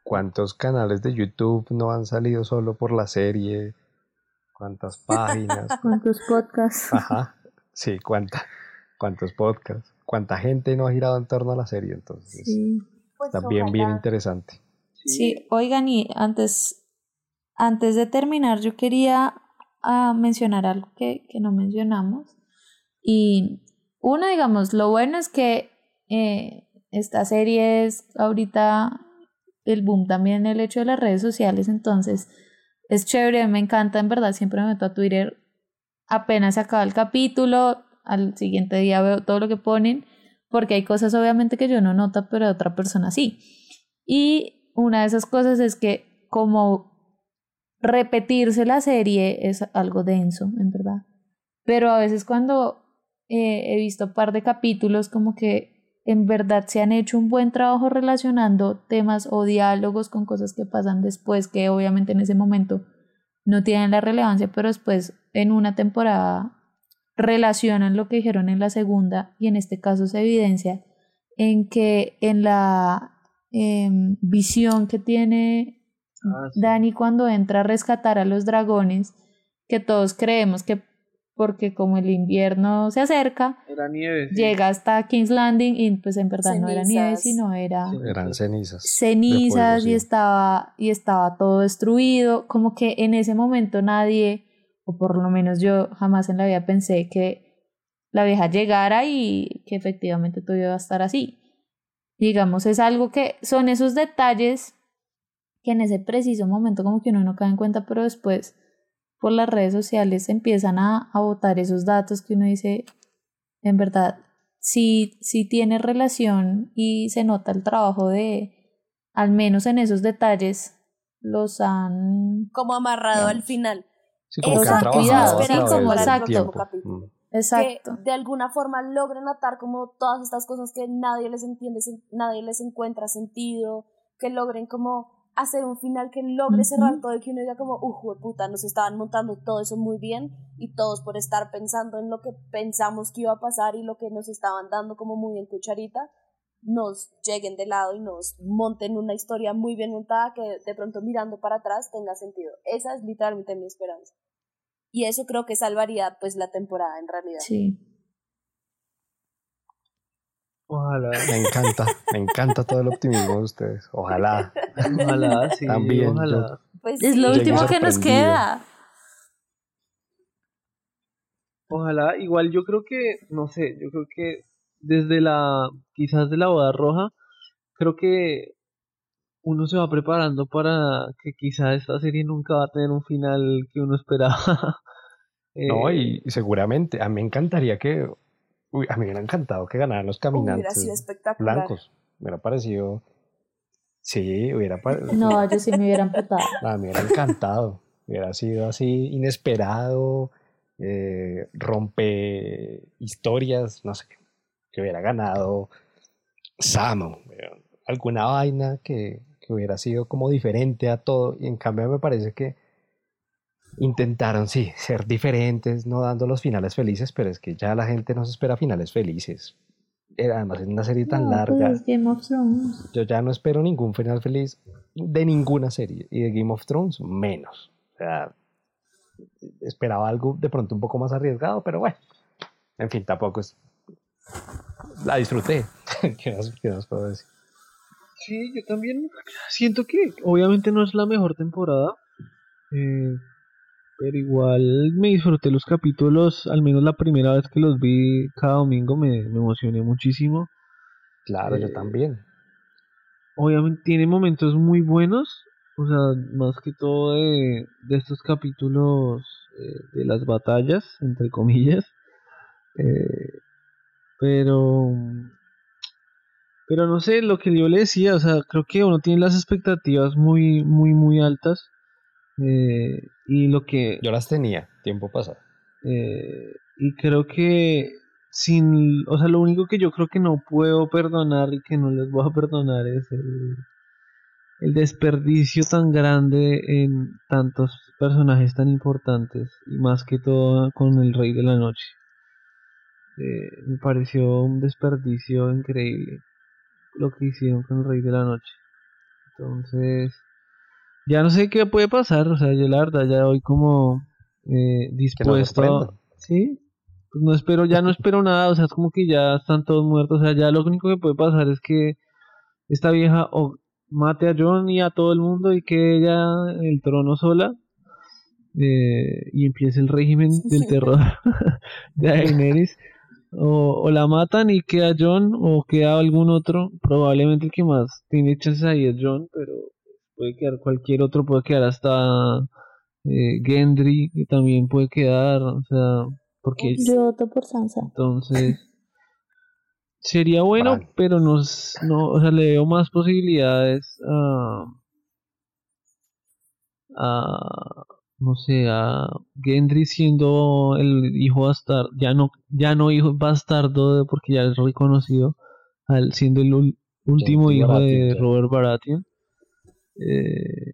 ¿cuántos canales de YouTube no han salido solo por la serie? ¿Cuántas páginas? ¿Cuántos podcasts? Ajá, sí, cuánta, cuántos podcasts, cuánta gente no ha girado en torno a la serie, entonces Sí. Pues también bien interesante. Sí, oigan, y antes, antes de terminar, yo quería ah, mencionar algo que, que no mencionamos. Y uno, digamos, lo bueno es que eh, esta serie es ahorita el boom también el hecho de las redes sociales, entonces es chévere, me encanta, en verdad, siempre me meto a Twitter apenas se acaba el capítulo, al siguiente día veo todo lo que ponen, porque hay cosas obviamente que yo no noto, pero otra persona sí. Y una de esas cosas es que como repetirse la serie es algo denso, en verdad. Pero a veces cuando eh, he visto un par de capítulos como que en verdad se han hecho un buen trabajo relacionando temas o diálogos con cosas que pasan después, que obviamente en ese momento no tienen la relevancia, pero después en una temporada relacionan lo que dijeron en la segunda y en este caso se evidencia en que en la em, visión que tiene Ah, sí. Dani cuando entra a rescatar a los dragones, que todos creemos que porque como el invierno se acerca, Era nieve. sí. llega hasta King's Landing y pues en verdad no era nieve, sino era Sí. Eran cenizas. cenizas fuego, y sí. estaba y estaba todo destruido, como que en ese momento nadie o por lo menos yo jamás en la vida pensé que la vieja llegara y que efectivamente todo iba a estar así. Digamos, es algo que son esos detalles que en ese preciso momento como que uno no cae en cuenta, pero después por las redes sociales empiezan a, a botar esos datos que uno dice, en verdad, sí, sí tiene relación y se nota el trabajo de, al menos en esos detalles, los han... Como amarrado al final. Sí, como que han Exacto, sí, a través como exacto. Mm. Exacto. que de alguna forma logren atar como todas estas cosas que nadie les entiende, nadie les encuentra sentido, que logren como hacer un final que logre Ujú. cerrar todo y que uno diga como, uff, puta, nos estaban montando todo eso muy bien y todos por estar pensando en lo que pensamos que iba a pasar y lo que nos estaban dando como muy en cucharita, nos lleguen de lado y nos monten una historia muy bien montada que de pronto mirando para atrás tenga sentido. Esa es literalmente mi esperanza. Y eso creo que salvaría pues la temporada en realidad. Sí. Ojalá, Me encanta, me encanta todo el optimismo de ustedes. Ojalá. ojalá, sí, También, ojalá. Pues Es lo último que nos queda. Ojalá, igual yo creo que, no sé, yo creo que desde la, quizás de la boda roja, creo que uno se va preparando para que quizás esta serie nunca va a tener un final que uno esperaba. No, Eh, y y seguramente, a mí me encantaría que, uy, a mí me hubiera encantado que ganaran los Hubiera caminantes sido espectacular. blancos. Me hubiera parecido, sí, hubiera parecido. No, yo sí me hubiera amputado. A mí me hubiera encantado. Hubiera sido así inesperado, eh, rompe historias, no sé, que hubiera ganado Samo, alguna vaina que, que hubiera sido como diferente a todo. Y en cambio me parece que intentaron, sí, ser diferentes, no dando los finales felices, pero es que ya la gente no se espera finales felices. Además, es una serie tan No, larga. pues es Game of Thrones. Yo ya no espero ningún final feliz de ninguna serie. Y de Game of Thrones, menos. O sea, esperaba algo de pronto un poco más arriesgado, pero bueno. En fin, tampoco es. La disfruté. ¿Qué más, qué más puedo decir? Sí, yo también siento que obviamente no es la mejor temporada, eh, pero igual me disfruté los capítulos, al menos la primera vez que los vi cada domingo me, me emocioné muchísimo. Claro, yo Eh, también. Obviamente tiene momentos muy buenos, o sea, más que todo de, de estos capítulos eh, de las batallas, entre comillas. Eh, pero, pero no sé, lo que yo le decía, o sea, creo que uno tiene las expectativas muy, muy, muy altas. Eh, y lo que, Yo las tenía tiempo pasado. eh, y creo que sin, o sea, lo único que yo creo que no puedo perdonar y que no les voy a perdonar es el, el desperdicio tan grande en tantos personajes tan importantes y más que todo con el Rey de la Noche. Eh, me pareció un desperdicio increíble lo que hicieron con el Rey de la Noche. Entonces, ya no sé qué puede pasar, o sea, yo la verdad ya voy como eh, dispuesto. sí, pues no espero, ya no espero nada, o sea, es como que ya están todos muertos, o sea, ya lo único que puede pasar es que esta vieja o mate a John y a todo el mundo y que ella el trono sola eh, y empiece el régimen del terror de Daenerys. O, la matan y queda John o queda algún otro probablemente el que más tiene chances ahí es John pero puede quedar cualquier otro puede quedar hasta eh, Gendry que también puede quedar o sea porque yo voto por Sansa. entonces Sería bueno, pero no, no, o sea, le veo más posibilidades a, a no sé, a Gendry siendo el hijo bastardo, ya no, ya no hijo bastardo porque ya es reconocido, al, siendo el último hijo de Robert Baratheon. Eh,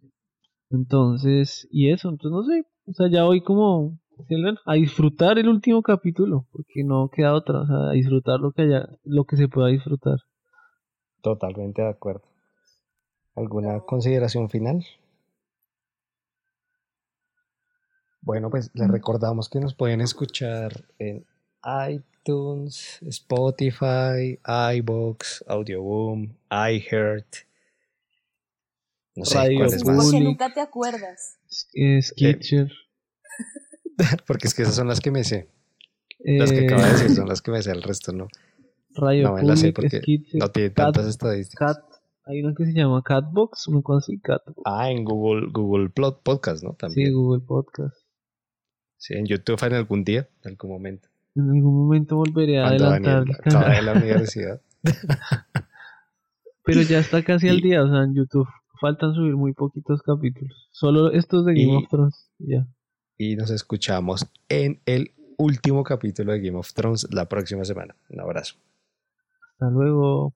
entonces, y eso, entonces no sé, o sea, ya hoy como a disfrutar el último capítulo, porque no queda otra, o sea, a disfrutar lo que haya, lo que se pueda disfrutar. Totalmente de acuerdo. ¿Alguna consideración final? Bueno, pues les mm. recordamos que nos pueden escuchar en iTunes, Spotify, iBox, Audioboom, iHeart. No sé cuáles más. Porque nunca te acuerdas. Skitcher. Porque es que esas son las que me sé. Las que acabo de decir son las que me sé, el resto no. Radio no me las sé porque no tiene tantas estadísticas. Cat, hay una que se llama Catbox, una cosa así, Catbox. Ah, en Google, Google Podcast, ¿no? También. Sí, Google Podcast. Sí, en YouTube en algún día, en algún momento. En algún momento volveré a adelantar. Acaba de la universidad. Pero ya está casi al día, o sea, en YouTube faltan subir muy poquitos capítulos. Solo estos de Game of Thrones, ya y nos escuchamos en el último capítulo de Game of Thrones la próxima semana. Un abrazo. Hasta luego.